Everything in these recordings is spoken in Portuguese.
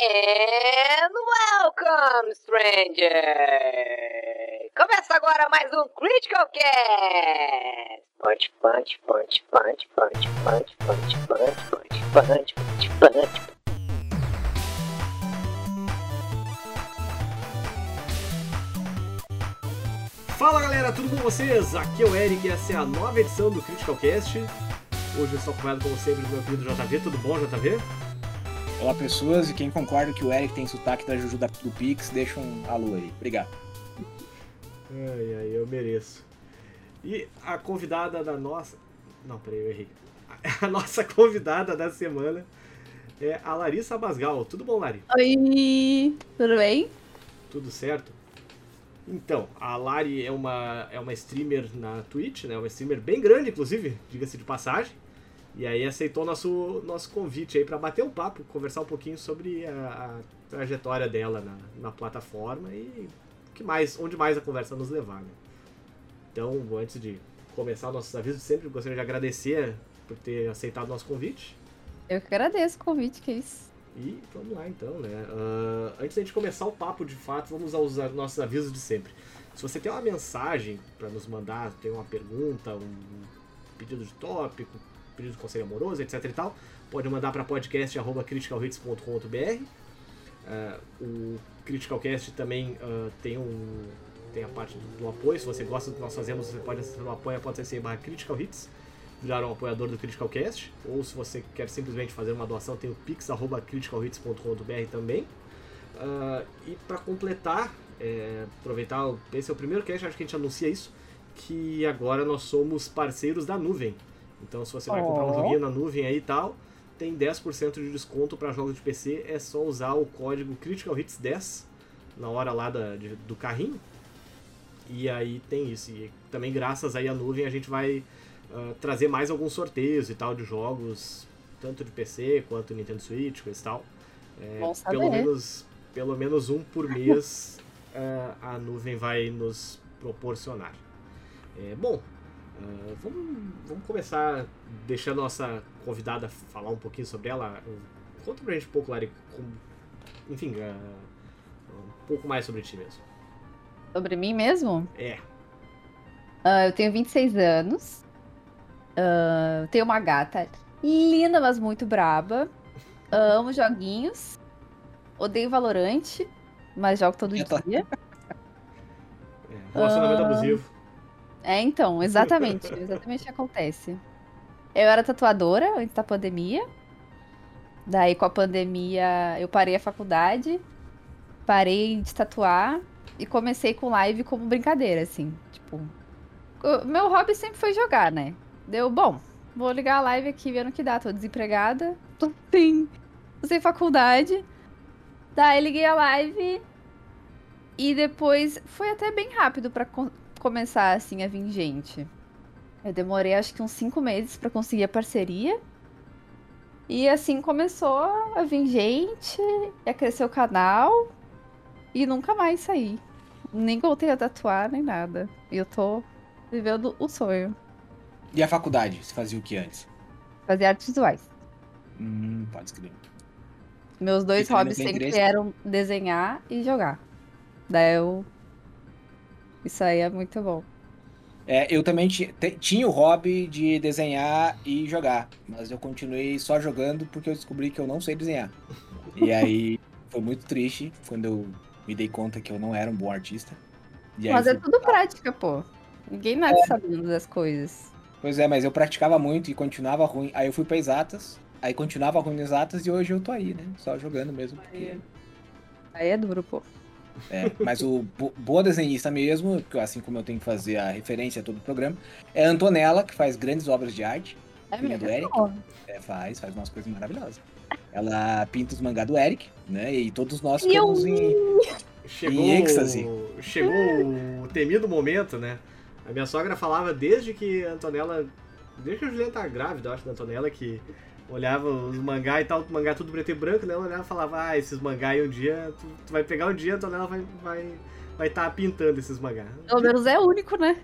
And welcome, stranger! Começa agora mais um Critical Cast! Punch, punch, punch, punch, punch, punch, punch, punch, punch, punch, punch. Fala galera, tudo com vocês? Aqui é o Eric e essa é a nova edição do Critical Cast. Hoje eu estou acompanhado como sempre do meu querido JV. Tudo bom, JV? Olá pessoas, e quem concorda que o Eric tem sotaque da Juju da, do Pix, deixa um alô aí. Obrigado. Ai, ai, eu mereço. E a convidada da nossa. Não, peraí, eu errei. A nossa convidada da semana é a Larissa Basgal. Tudo bom, Lari? Oi, tudo bem? Tudo certo? Então, a Lari é uma, é uma streamer na Twitch, né? Uma streamer bem grande, inclusive, diga-se de passagem. E aí aceitou nosso, nosso convite aí para bater um papo, conversar um pouquinho sobre a, a trajetória dela na, na plataforma e que mais, onde mais a conversa nos levar, né? Então, antes de começar nossos avisos, sempre gostaria de agradecer por ter aceitado o nosso convite. Eu que agradeço o convite, que é isso. E vamos lá então, né? Uh, antes da gente começar o papo de fato, vamos aos nossos avisos de sempre. Se você tem uma mensagem para nos mandar, tem uma pergunta, um pedido de tópico, pedido de conselho amoroso, etc e tal, pode mandar para podcast.criticalhits.com.br. Uh, o Criticalcast também uh, tem um tem a parte do, do, apoio. Se você gosta do que nós fazemos, você pode acessar no apoia.se barra Critical Hits, virar um apoiador do Criticalcast. Ou se você quer simplesmente fazer uma doação, tem o pix.criticalhits.com.br também. Uh, e para completar, é, aproveitar, esse é o primeiro cast, acho que a gente anuncia isso, que agora nós somos parceiros da nuvem. Então se você vai comprar um joguinho na nuvem aí e tal, tem 10% de desconto para jogos de PC, é só usar o código Critical Hits 10 na hora lá da, de, do carrinho. E aí tem isso. E também graças aí à nuvem a gente vai uh, trazer mais alguns sorteios e tal de jogos, tanto de PC quanto Nintendo Switch, coisa e tal. É, pelo menos pelo menos um por mês uh, a nuvem vai nos proporcionar. É, bom, Uh, vamos, vamos começar deixando a nossa convidada falar um pouquinho sobre ela. Conta pra gente um pouco, Lari, com, enfim, uh, um pouco mais sobre ti mesmo. Sobre mim mesmo? É. Uh, eu tenho 26 anos. Uh, tenho uma gata linda, mas muito braba. amo joguinhos. Odeio Valorante, mas jogo todo dia. É, relacionamento abusivo. É, então, exatamente. exatamente o que acontece. Eu era tatuadora antes da pandemia. Daí, com a pandemia, eu parei a faculdade, parei de tatuar e comecei com live como brincadeira, assim. Tipo, meu hobby sempre foi jogar, né? Deu, bom, vou ligar a live aqui vendo que dá. Tô desempregada, tô sem, sem faculdade. Daí, liguei a live e depois foi até bem rápido para começar assim a vir gente. Eu demorei acho que uns cinco meses para conseguir a parceria. E assim começou a vir gente, a crescer o canal e nunca mais saí. Nem voltei a tatuar, nem nada. E eu tô vivendo o sonho. E a faculdade? Você fazia o que antes? Fazia artes visuais. Hum, pode escrever. Meus dois hobbies sempre eram desenhar e jogar. Daí eu isso aí é muito bom. É, eu também tinha o hobby de desenhar e jogar, mas eu continuei só jogando porque eu descobri que eu não sei desenhar. E aí foi muito triste quando eu me dei conta que eu não era um bom artista. mas é tudo prática, pô. Ninguém nasce é. sabendo das coisas. Pois é, mas eu praticava muito e continuava ruim. Aí eu fui pra exatas, aí continuava ruim nas exatas e hoje eu tô aí, né? Só jogando mesmo. Porque... Aí é duro, pô. É, mas o boa desenhista mesmo, assim como eu tenho que fazer a referência a todo o programa, é a Antonella, que faz grandes obras de arte. É filha do Eric. É, faz, faz umas coisas maravilhosas. Ela pinta os mangá do Eric, né? E todos nós ficamos em, chegou, em êxtase. Chegou o temido momento, né? A minha sogra falava desde que a Antonella. Desde que a Juliana tá grávida, eu acho, da Antonella, que olhava os mangá e tal, mangá tudo preto e branco, né? Eu olhava e falava, ah, esses mangá aí um dia, tu, tu vai pegar um dia, então ela vai vai vai estar tá pintando esses mangá. Pelo menos é único, né?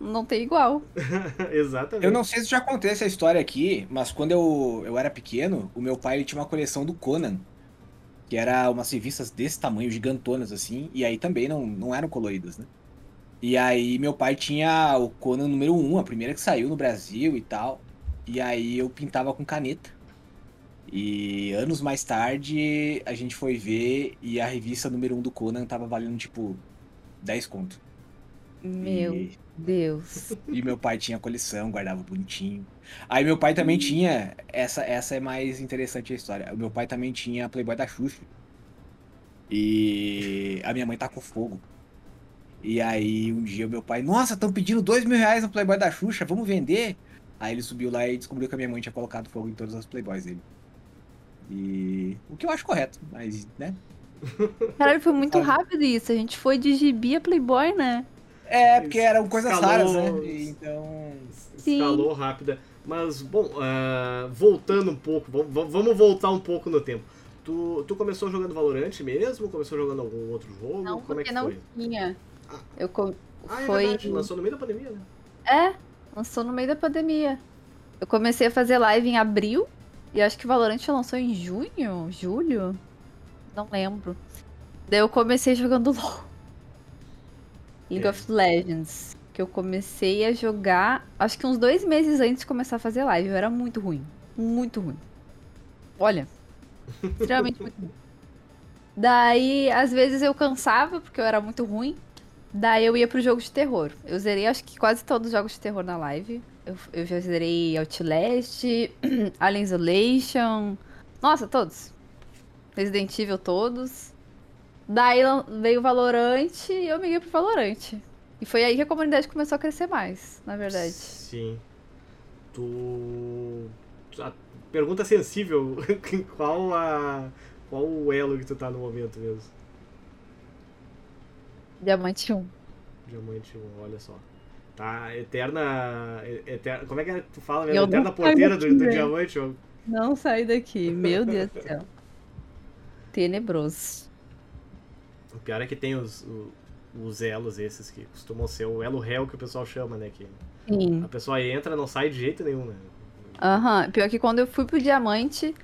Não tem igual. Exatamente. Eu não sei se já contei essa história aqui, mas quando eu, eu era pequeno, o meu pai ele tinha uma coleção do Conan. Que era umas revistas desse tamanho, gigantonas assim, e aí também não, não eram coloridas, né? E aí meu pai tinha o Conan número 1, a primeira que saiu no Brasil e tal. E aí eu pintava com caneta. E anos mais tarde a gente foi ver e a revista número 1 do Conan tava valendo tipo 10 conto. Meu E, Deus. e meu pai tinha coleção, guardava bonitinho. Aí meu pai também tinha. Essa, essa é mais interessante a história. O meu pai também tinha Playboy da Xuxa. E a minha mãe tá com fogo. E aí um dia meu pai, nossa, estão pedindo dois mil reais no Playboy da Xuxa, vamos vender? Aí ele subiu lá e descobriu que a minha mãe tinha colocado fogo em todas as Playboys dele. E. O que eu acho correto, mas, né? Caralho, foi muito rápido isso. A gente foi de gibi a Playboy, né? É, porque eram coisas Escalou- raras, né? Então. Sim. Escalou rápida. Mas, bom, ah, voltando um pouco, vamos- voltar um pouco no tempo. Tu, tu começou jogando Valorant mesmo? Começou jogando algum outro jogo? Não, Como é porque que não foi? tinha. Eu com... Ah, é foi. verdade, lançou no meio da pandemia, né? É, lançou no meio da pandemia. Eu comecei a fazer live em abril. E acho que o Valorant lançou em junho, julho. Não lembro. Daí eu comecei jogando LOL. League É. of Legends. Que eu comecei a jogar, acho que uns dois meses antes de começar a fazer live. Eu era muito ruim. Muito ruim. Olha. Extremamente muito ruim. Daí, às vezes eu cansava, porque eu era muito ruim. Daí eu ia pro jogo de terror. Eu zerei acho que quase todos os jogos de terror na live. Eu, eu já zerei Outlast, Alien Isolation. Nossa, todos. Resident Evil todos. Daí veio o Valorant e eu migrei pro Valorant. E foi aí que a comunidade começou a crescer mais, na verdade. Sim. Tu. A pergunta sensível: qual a. Qual o elo que tu tá no momento mesmo? Diamante 1. Diamante 1, olha só. Tá, eterna. eterna como é que tu fala mesmo? Eu Eterna porteira do, do daqui, diamante? ó. Não sai daqui, meu Deus do céu. Tenebroso. O pior é que tem os, os elos esses que costumam ser o elo réu que o pessoal chama, né? Que Sim. a pessoa entra não sai de jeito nenhum, né? Aham, pior que quando eu fui pro diamante,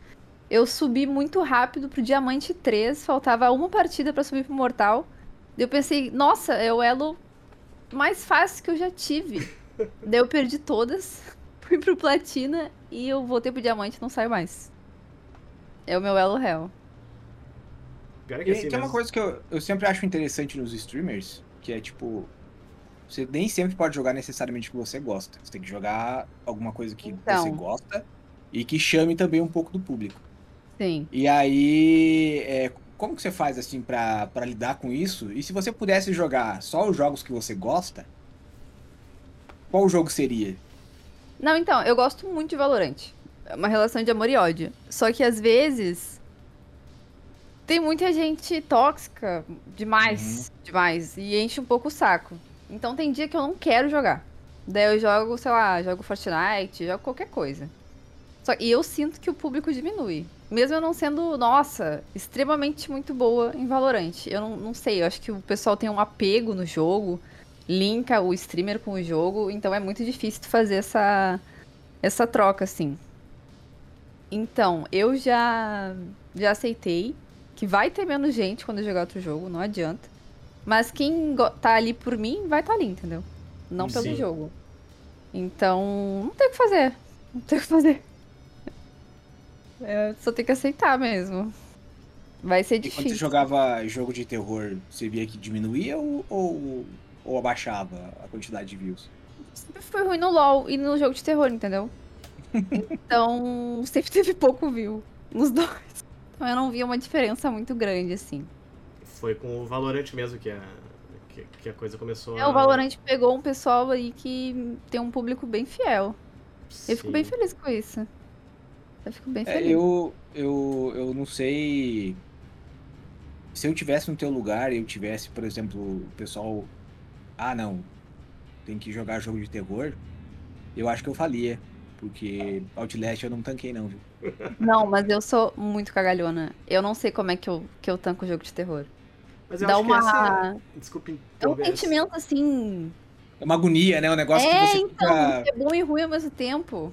eu subi muito rápido pro diamante 3, faltava uma partida pra subir pro mortal. Daí eu pensei, nossa, é o elo mais fácil que eu já tive. Daí eu perdi todas, fui pro platina e eu voltei pro diamante e não saio mais. É o meu elo réu. Pior é que E assim, tem uma coisa que eu, eu sempre acho interessante nos streamers, que é tipo. Você nem sempre pode jogar necessariamente o que você gosta. Você tem que jogar alguma coisa que Então. você gosta e que chame também um pouco do público. Sim. E aí, é, como que você faz assim pra lidar com isso? E se você pudesse jogar só os jogos que você gosta, qual jogo seria? Não, então, eu gosto muito de Valorant. É uma relação de amor e ódio. Só que às vezes tem muita gente tóxica demais, demais, e enche um pouco o saco. Então tem dia que eu não quero jogar. Daí eu jogo, sei lá, jogo Fortnite, jogo qualquer coisa. Só, e eu sinto que o público diminui. Mesmo eu não sendo, nossa, extremamente muito boa em Valorant. Eu não, não sei, eu acho que o pessoal tem um apego no jogo, linka o streamer com o jogo, então é muito difícil tu fazer essa, essa troca, assim. Então, eu já, já aceitei que vai ter menos gente quando eu jogar outro jogo, não adianta. Mas quem tá ali por mim, vai estar tá ali, entendeu? Não pelo Sim. jogo. Então, não tem o que fazer. Não tem o que fazer. É, só tem que aceitar mesmo. Vai ser E quando você difícil. jogava jogo de terror, você via que diminuía ou, ou, ou abaixava a quantidade de views? Sempre foi ruim no LoL e no jogo de terror, entendeu? Então, sempre teve pouco view nos dois. Então eu não via uma diferença muito grande, assim. Foi com o Valorant mesmo que a, que, que a coisa começou É, a. o Valorant pegou um pessoal aí que tem um público bem fiel. Eu fico Sim. bem feliz com isso. Eu fico bem É, feliz. eu, eu, eu não sei. Se eu tivesse no teu lugar e eu tivesse, por exemplo, o pessoal. Ah, não. Tem que jogar jogo de terror. Eu acho que eu falia. Porque Outlast eu não tanquei, não, viu? Não, mas eu sou muito cagalhona. Eu não sei como é que eu, que eu tanco o jogo de terror. Mas eu Dá acho uma. que essa. Desculpe É um sentimento assim. É uma agonia, né? Um negócio É, que você então, fica. é bom e ruim ao mesmo tempo.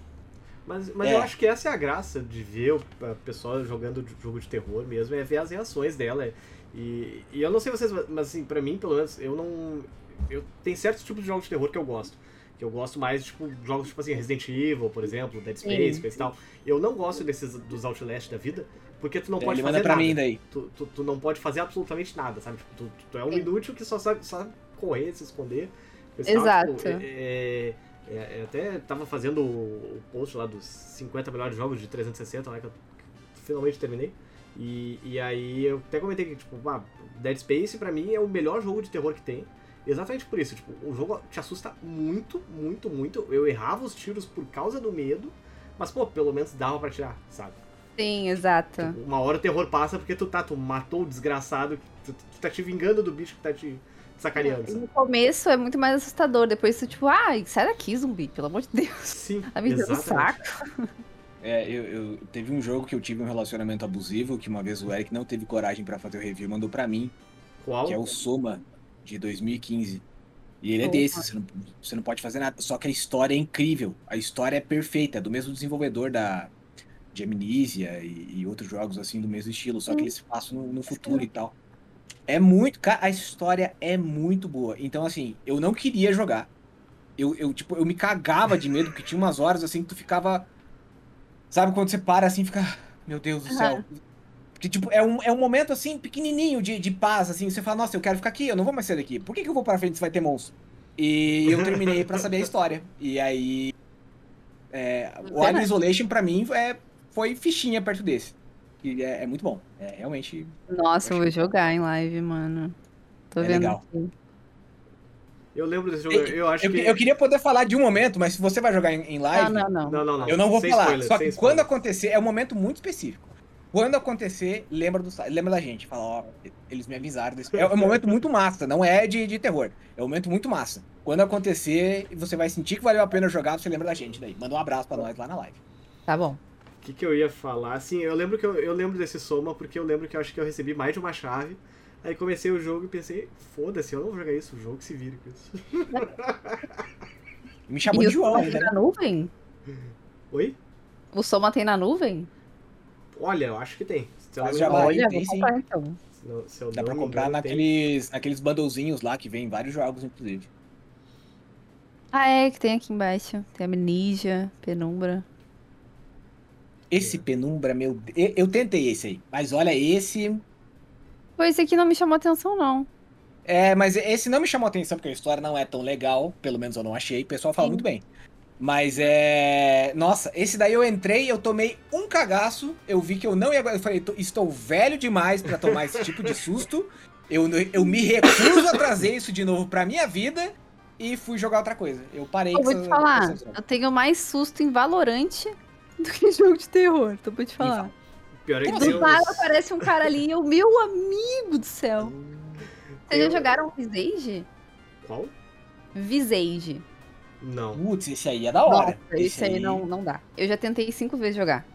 Mas, mas É. eu acho que essa é a graça de ver o a pessoa jogando jogo de terror mesmo, é ver as reações dela. E, e eu não sei vocês, mas assim, pra mim, pelo menos, eu não. Eu, tem certos tipos de jogos de terror que eu gosto. Que eu gosto mais, tipo, jogos tipo assim, Resident Evil, por exemplo, Dead Space, Sim. coisa e tal. Eu não gosto desses dos Outlast da vida, porque tu não pode Ele fazer nada. mim daí. Tu, tu, tu não pode fazer absolutamente nada, sabe? Tipo, tu, tu é um inútil que só sabe, sabe correr, se esconder. coisa e tal. Tipo, Exato. é, é, é, até tava fazendo o, post lá dos 50 melhores jogos de 360, lá que eu finalmente terminei. E, e aí eu até comentei que, tipo, ah, Dead Space pra mim é o melhor jogo de terror que tem. Exatamente por isso, tipo, o jogo te assusta muito, muito, muito. Eu errava os tiros por causa do medo, mas, pô, pelo menos dava pra tirar, sabe? Sim, exato. Tipo, uma hora o terror passa porque tu tá, tu matou o desgraçado, tu, tu tá te vingando do bicho que tá te sacaneando? No começo é muito mais assustador, depois tu, tipo, ai, sai daqui, zumbi, pelo amor de Deus. Sim, Tá me dando saco. É, eu, eu- teve um jogo que eu tive um relacionamento abusivo, que uma vez o Eric não teve coragem pra fazer o review, mandou pra mim, Qual? que é o Soma, de 2015. E ele é desse, você não, você não pode fazer nada. Só que a história é incrível. A história é perfeita, é do mesmo desenvolvedor da de Amnesia e, e outros jogos assim do mesmo estilo, só que eles se passam no, no futuro e tal. É muito. Cara, a história é muito boa. Então, assim, eu não queria jogar. Eu, eu, tipo, eu me cagava de medo, porque tinha umas horas assim que tu ficava. Sabe quando você para assim e fica. Meu Deus do céu. Porque, tipo, é um, é um momento assim, pequenininho de, de paz, assim. Você fala, nossa, eu quero ficar aqui, eu não vou mais sair daqui. Por que, que eu vou pra frente se vai ter monstro? E eu terminei pra saber a história. E aí. É, o Alien Isolation, pra mim, é, foi fichinha perto desse. E é, é muito bom. É realmente. Nossa, eu vou jogar em live, mano. Tô É vendo legal. aqui. Eu lembro desse jogo, eu acho Eu, que... eu queria poder falar de um momento, mas se você vai jogar em, em live, Não, não, não. Não, não, não. eu não vou Sem falar. spoiler, Só que spoiler. quando acontecer, é um momento muito específico. Quando acontecer, lembra, do, lembra da gente. Fala, ó, eles me avisaram. Desse... É um momento muito massa, não é de, de terror. É um momento muito massa. Quando acontecer, você vai sentir que valeu a pena jogar, você lembra da gente daí. Manda um abraço pra nós lá na live. Tá bom. O que, que eu ia falar? Assim, eu lembro que eu, eu lembro desse Soma porque eu lembro que eu acho que eu recebi mais de uma chave. Aí comecei o jogo e pensei, foda-se, eu não vou jogar isso, o jogo que se vira com isso. Me chamou e de o João Soma ainda. tem né? na nuvem? Oi? O Soma tem na nuvem? Olha, eu acho que tem. Se eu não Faz me jabá engano, aí, Olha, tem vou sim. comprar então. se não- se eu Dá não pra comprar engano, tem. naqueles, naqueles bundlezinhos lá que vem vários jogos, inclusive. Ah, é, que tem aqui embaixo. Tem Amnesia, Penumbra. Esse Penumbra, meu. Deus, Eu, eu tentei esse aí. Mas olha, esse. Pô, esse aqui não me chamou atenção, não. É, mas esse não me chamou atenção porque a história não é tão legal, pelo menos eu não achei. O pessoal fala Sim. muito bem. Mas é. Nossa, esse daí eu entrei, eu tomei um cagaço, eu vi que eu não ia. Eu falei, "Tô- estou velho demais pra tomar esse tipo de susto. Eu, eu me recuso a trazer isso de novo pra minha vida e fui jogar outra coisa. Eu parei Eu vou te falar, eu tenho mais susto em Valorante do que jogo de terror. Então vou te falar. Pior é que Do nada aparece um cara ali e eu, meu amigo do céu. Vocês já jogaram Visage? Qual? Visage. Não. Putz, esse aí é da hora. Nossa, esse aí não, não dá. Eu já tentei cinco vezes jogar.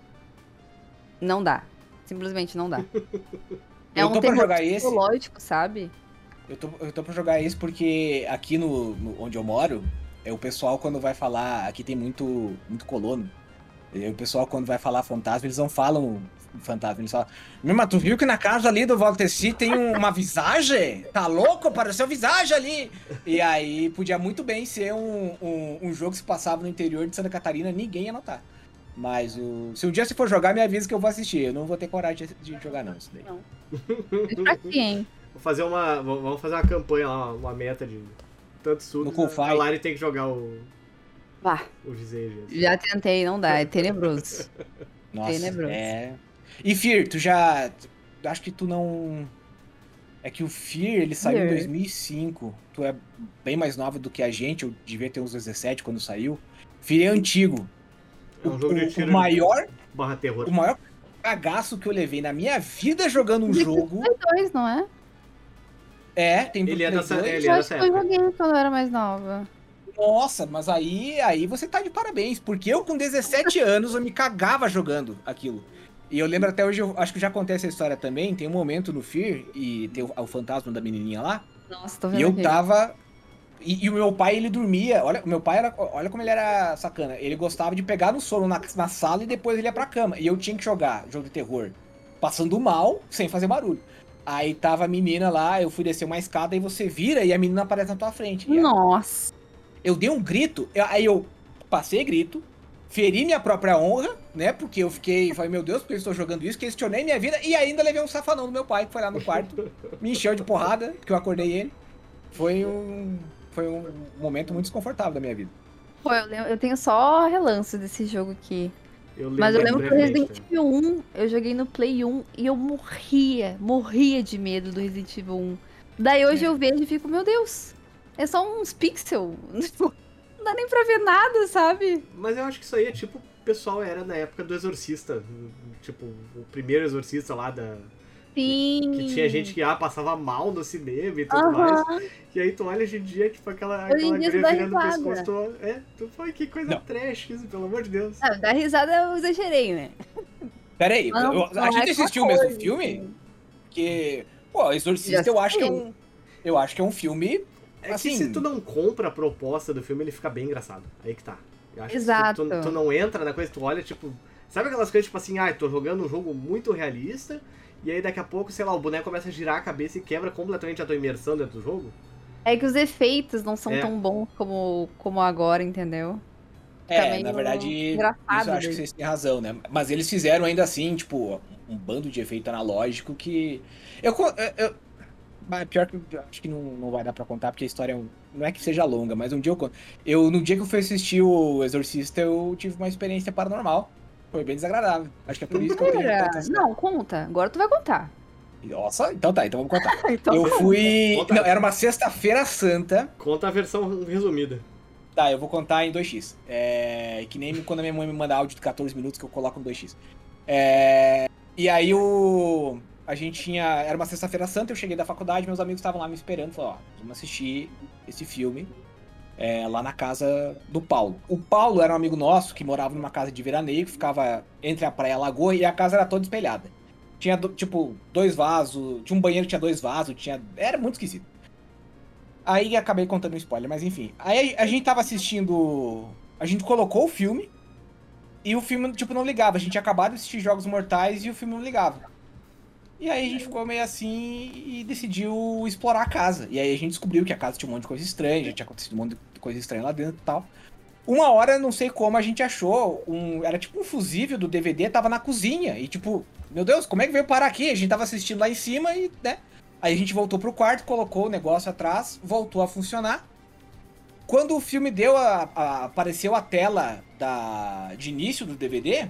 Não dá. Simplesmente não dá. É Eu um tô pra jogar esse. psicológico, sabe? Eu tô, eu tô pra jogar esse porque aqui no, no- onde eu moro, é o pessoal quando vai falar. Aqui tem muito, muito colono. E aí o pessoal quando vai falar fantasma, eles não falam fantasma, eles falam. Meu, mas tu viu que na casa ali do Valteci tem um- uma visagem? Tá louco? Pareceu visagem ali! E aí podia muito bem ser um, um, um jogo que se passava no interior de Santa Catarina, ninguém ia notar. Mas o, se um dia você for jogar, me avisa que eu vou assistir. Eu não vou ter coragem de, de jogar, não, isso daí. Pra hein? Vou fazer uma. Vamos fazer uma campanha lá, uma meta de tantos No surtos. Coolfire. A Lari tem que jogar o, Vá. o. Já tentei, não dá. É tenebroso. Nossa, Tenebroso. é. E Fear, tu já. Acho que tu não. É que o Fear, ele saiu em Fear. 2005. Tu é bem mais nova do que a gente, eu devia ter uns 17 quando saiu. Fear é antigo. É um jogo de o, tiro o maior, barra terror. o maior cagaço que eu levei na minha vida jogando um jogo. Play 2, não é? É, tem Ele é dessa- 2. ele eu é acho que dessa eu joguei quando eu era mais nova. Nossa, mas aí, aí você tá de parabéns, porque eu com 17 anos eu me cagava jogando aquilo. E eu lembro até hoje, eu acho que já contei essa história também, tem um momento no Fear, e tem o, o fantasma da menininha lá, Nossa, tô e vendo eu aqui. tava E, e o meu pai, ele dormia. Olha, o meu pai era. Olha como ele era sacana. Ele gostava de pegar no sono na, na sala e depois ele ia pra cama. E eu tinha que jogar jogo de terror. Passando mal, sem fazer barulho. Aí tava a menina lá, eu fui descer uma escada e você vira e a menina aparece na tua frente. E Nossa. Eu dei um grito, eu- aí eu passei grito, feri minha própria honra, né? Porque eu fiquei, falei, meu Deus, por que eu estou jogando isso? Questionei minha vida e ainda levei um safanão do meu pai, que foi lá no quarto, me encheu de porrada, que eu acordei ele. Foi um, foi um momento muito desconfortável da minha vida. Pô, eu, lembro- eu tenho só relance desse jogo aqui. Eu Mas eu lembro que o Resident Evil 1, eu joguei no Play 1 e eu morria, morria de medo do Resident Evil 1. Daí hoje eu vejo e fico, meu Deus, é só uns pixels. Não dá nem pra ver nada, sabe? Mas eu acho que isso aí é tipo, o pessoal era na época do Exorcista. Tipo, o primeiro Exorcista lá da. Sim. Que tinha gente que ah, passava mal no cinema e tudo Aham. mais. E aí tu olha hoje em dia, tipo, aquela, aquela guria virando o risada. pescoço. Tu, é, tu fala que coisa Não. trash isso, pelo amor de Deus. Ah, dar risada eu exagerei, né? Pera aí, Mas não- eu- não a gente assistiu o mesmo filme? assim. Porque, pô, Exorcista eu acho que é um. Eu acho que é um filme. É Assim- que se tu não compra a proposta do filme, ele fica bem engraçado. Aí que tá. Eu acho Exato. que tu, tu não entra na coisa, tu olha, tipo. Sabe aquelas coisas, tipo assim, ah, tô jogando um jogo muito realista, e aí daqui a pouco, sei lá, o boneco começa a girar a cabeça e quebra completamente a tua imersão dentro do jogo? É que os efeitos não são É. tão bons como, como agora, entendeu? É, na verdade, engraçado isso eu acho que vocês têm razão, né? Mas eles fizeram ainda assim, tipo, um bando de efeito analógico que. Eu. eu- pior que eu acho que não, não vai dar pra contar, porque a história é um- não é que seja longa, mas um dia eu conto. Eu, no dia que eu fui assistir o Exorcista, eu tive uma experiência paranormal. Foi bem desagradável. Acho que é por isso que eu tenho tantas... Não, conta. Agora tu vai contar. Nossa, então tá, então vamos contar. Então, Eu fui. Conta. Não, era uma sexta-feira santa. Conta a versão resumida. Tá, eu vou contar em 2x. É. Que nem quando a minha mãe me manda áudio de 14 minutos que eu coloco no 2x. É. E aí o. A gente tinha. Era uma sexta-feira santa, eu cheguei da faculdade, meus amigos estavam lá me esperando. Falaram, ó, vamos assistir esse filme é, lá na casa do Paulo. O Paulo era um amigo nosso que morava numa casa de veraneio, que ficava entre a praia e a lagoa, e a casa era toda espelhada. Tinha, tipo, dois vasos. Tinha um banheiro que tinha dois vasos, tinha. Era muito esquisito. Aí acabei contando um spoiler, mas enfim. Aí a gente tava assistindo. A gente colocou o filme. E o filme, tipo, não ligava. A gente tinha acabado de assistir Jogos Mortais e o filme não ligava. E aí a gente ficou meio assim e decidiu explorar a casa. E aí a gente descobriu que a casa tinha um monte de coisa estranha, já tinha acontecido um monte de coisa estranha lá dentro e tal. Uma hora, não sei como, a gente achou um. Era tipo um fusível do DVD, tava na cozinha. E tipo, meu Deus, como é que veio parar aqui? A gente tava assistindo lá em cima e, né? Aí a gente voltou pro quarto, colocou o negócio atrás, voltou a funcionar. Quando o filme deu a, a- apareceu a tela da, de início do DVD,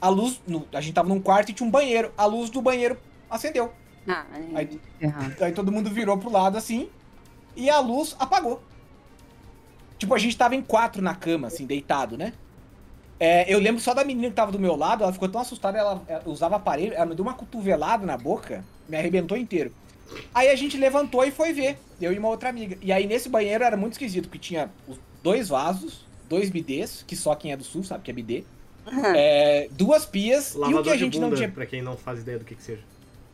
a luz. no- a gente tava num quarto e tinha um banheiro. A luz do banheiro acendeu. Ah, Aí, é errado. aí todo mundo virou pro lado assim e a luz apagou. Tipo, a gente tava em quatro na cama, assim, deitado, né? É, eu lembro só da menina que tava do meu lado, ela ficou tão assustada, ela, ela usava aparelho, ela me deu uma cotovelada na boca, me arrebentou inteiro. Aí a gente levantou e foi ver, eu e uma outra amiga. E aí nesse banheiro era muito esquisito, porque tinha dois vasos, dois bidês, que só quem é do sul sabe que é bidê, é, duas pias, e o Lavador que a gente bunda, não tinha pra quem não faz ideia do que que seja.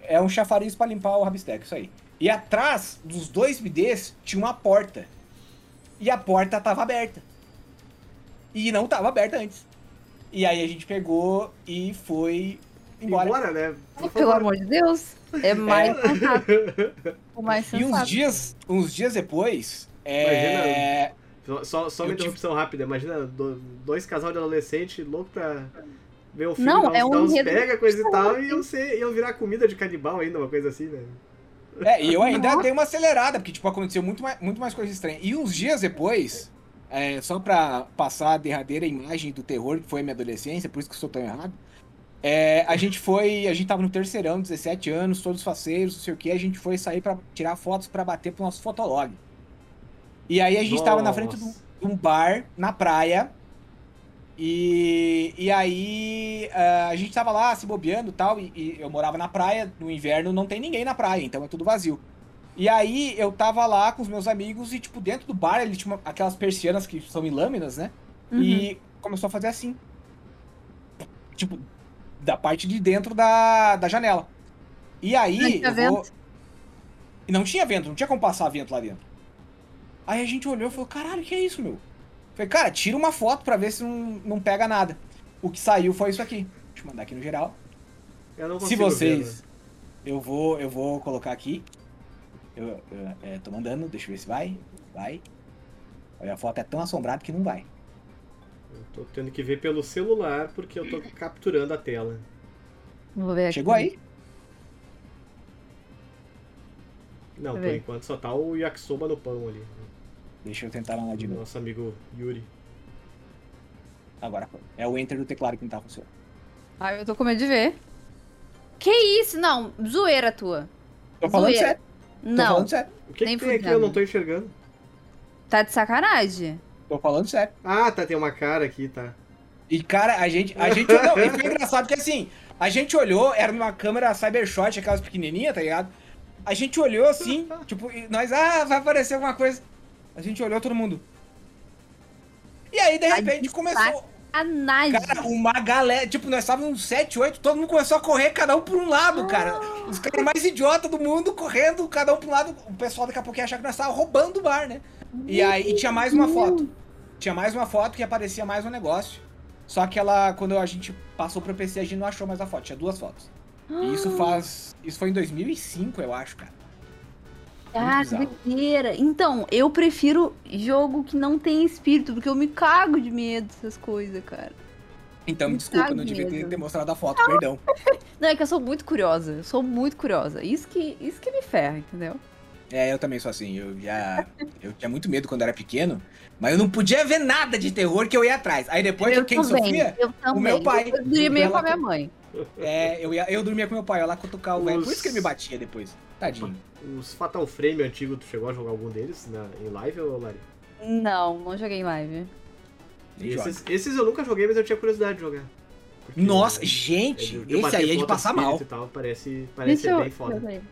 É um chafariz pra limpar o rabisteco, isso aí. E atrás dos dois bidês tinha uma porta. E a porta tava aberta. E não tava aberta antes. E aí a gente pegou e foi embora. Embora, né? Pelo amor de Deus. É mais sensato. O mais E uns sensato. dias, uns dias depois, é... Só, só, só uma tive- interrupção rápida. Imagina do- dois casal de adolescente louco pra ver o filme, Não, é um uns enredo pega, coisa e tal, e iam, ser, iam virar comida de canibal ainda, uma coisa assim, né? É, e eu ainda Nossa. dei uma acelerada, porque, tipo, aconteceu muito mais, muito mais coisa estranha. E uns dias depois, é, só pra passar a derradeira imagem do terror que foi a minha adolescência, por isso que eu sou tão errado, é, a gente foi, a gente tava no terceirão, 17 anos, todos faceiros, não sei o que, a gente foi sair pra tirar fotos pra bater pro nosso fotolog. E aí a gente tava na frente Nossa. de um bar, na praia, e, e aí ah, a gente tava lá se bobeando e tal, e, e eu morava na praia, no inverno não tem ninguém na praia, então é tudo vazio. E aí eu tava lá com os meus amigos e, tipo, dentro do bar ele tinha aquelas persianas que são em lâminas, né? Uhum. E começou a fazer assim. Tipo, da parte de dentro da, da janela. E aí. Não tinha eu vou- vento? E não tinha vento, não tinha como passar vento lá dentro. Aí a gente olhou e falou, caralho, que é isso, meu? Falei, cara, tira uma foto pra ver se não, não pega nada. O que saiu foi isso aqui. Deixa eu mandar aqui no geral. Eu não Se vocês. ver, né? Eu vou, eu vou colocar aqui. Eu, eu é, tô mandando, deixa eu ver se vai. Vai. Olha, a foto é tão assombrada que não vai. Eu tô tendo que ver pelo celular porque eu tô capturando a tela. Vou ver aqui. Chegou aí? Não, por enquanto só tá o yakisoba no pão ali. Deixa eu tentar lá de novo. Nosso amigo Yuri. Agora foi. É o enter do teclado que não tá funcionando. Ai, eu tô com medo de ver. Que isso? Não, zoeira tua. Tô falando Zoeira. sério. Tô Não, falando sério. O que, Nem que tem aqui? Eu não tô enxergando. tá de sacanagem. Tô falando sério. Ah, tá, tem uma cara aqui, tá. E, cara, a gente. A gente não, e foi engraçado porque assim, a gente olhou, era numa câmera Cybershot, aquelas pequenininhas, tá ligado? A gente olhou assim, tipo, e nós, ah, vai aparecer alguma coisa. A gente olhou todo mundo. E aí, de repente, começou. Sacanagem. Cara, uma galera, tipo, nós estávamos uns 7, 8, todo mundo começou a correr, cada um por um lado, cara. Os caras mais idiotas do mundo correndo, cada um por um lado. O pessoal daqui a pouco ia achar que nós estávamos roubando o bar, né? E aí e tinha mais uma foto. Tinha mais uma foto que aparecia mais um negócio. Só que ela, quando a gente passou pro PC, a gente não achou mais a foto. Tinha duas fotos. E isso faz. Isso foi em 2005, eu acho, cara. Ah, que doideira. Então, eu prefiro jogo que não tem espírito, porque eu me cago de medo dessas coisas, cara. Então, me Me desculpa, não devia ter, ter mostrado a foto, perdão. Não, é que eu sou muito curiosa. Eu sou muito curiosa. Isso que, isso que me ferra, entendeu? É, eu também sou assim. Eu já. Eu tinha muito medo quando era pequeno, mas eu não podia ver nada de terror que eu ia atrás. Aí depois, eu quem também, sofria, eu também. meu pai. Eu dormia com a minha mãe. é, eu, ia, eu dormia com meu pai, eu lá cutucar o velho. Por isso que ele me batia depois. Tadinho. Os Fatal Frame antigos, tu chegou a jogar algum deles na, em live ou Lari? Não, não joguei em live. Esses, esses eu nunca joguei, mas eu tinha curiosidade de jogar. Porque Nossa, é gente, de- de esse aí é de passar mal. E tal, parece parece ser eu- bem foda.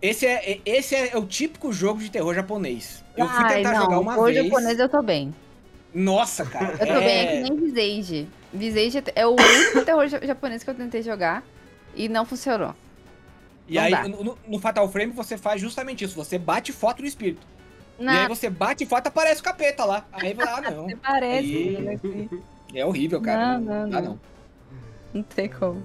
Esse é, é- esse é o típico jogo de terror japonês. Eu fui Ai, tentar não, jogar uma o vez. japonês eu tô bem. Nossa, cara. Eu tô é... bem, é que nem Visage. Visage é o único terror ja- japonês que eu tentei jogar e não funcionou. E não aí, no, no Fatal Frame, você faz justamente isso. Você bate foto do espírito. E aí Não, você bate foto, aparece o capeta lá. Aí vai, ah, não. parece. Assim. É horrível, cara. Não, não, dá, não. não. Não tem como.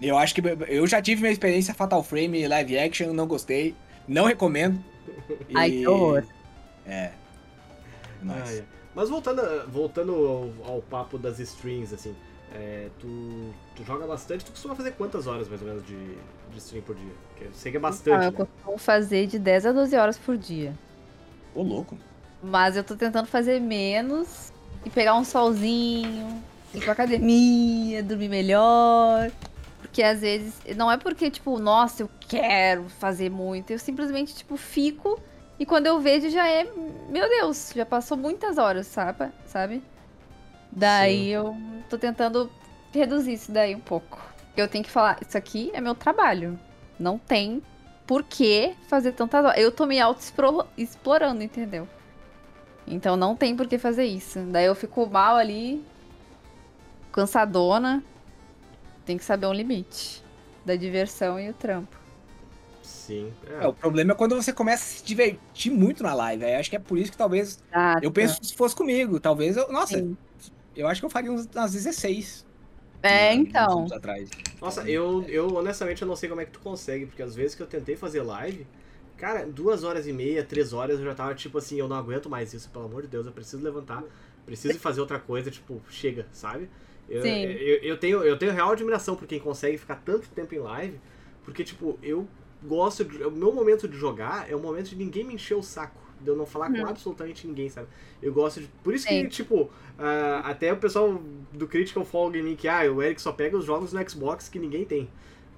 Eu acho que eu já tive minha experiência Fatal Frame live action, não gostei. Não recomendo. Ai, E- que horror. É. Nossa. Mas voltando, voltando ao, ao papo das streams, assim, é, tu, tu joga bastante, tu costuma fazer quantas horas mais ou menos de, de stream por dia? Porque eu sei que é bastante. eu né? costumo fazer de 10 a 12 horas por dia. Ô, louco. Mas eu tô tentando fazer menos e pegar um solzinho, ir pra academia, dormir melhor. Porque às vezes, não é porque, tipo, nossa, eu quero fazer muito. Eu simplesmente, tipo, fico e quando eu vejo já é, meu Deus, já passou muitas horas, sabe? sabe? Daí Sim. eu tô tentando reduzir isso daí um pouco. Eu tenho que falar, isso aqui é meu trabalho. Não tem por que fazer tantas horas. Eu tô me auto-explorando, entendeu? Então não tem por que fazer isso. Daí eu fico mal ali, cansadona. Tem que saber um limite da diversão e o trampo. Sim. É, o problema é quando você começa a se divertir muito na live. Aí acho que é por isso que talvez. Ah, Eu penso que se fosse comigo, talvez eu. Nossa, Sim. Eu acho que eu faria uns, umas 16. É, né, uns então. anos atrás. Nossa, eu, eu honestamente eu não sei como é que tu consegue, porque às vezes que eu tentei fazer live, cara, duas horas e meia, três horas eu já tava tipo assim, eu não aguento mais isso, pelo amor de Deus, eu preciso levantar, preciso fazer outra coisa, tipo, chega, sabe? Eu, Sim. eu, eu tenho, eu tenho real admiração por quem consegue ficar tanto tempo em live, porque, tipo, eu gosto. De, o meu momento de jogar é o momento de ninguém me encher o saco. De eu não falar com Hum. absolutamente ninguém, sabe? Eu gosto de. Por isso Sim. que, tipo, ah, até o pessoal do Critical Fall Gaming que, ah, o Eric só pega os jogos no Xbox que ninguém tem.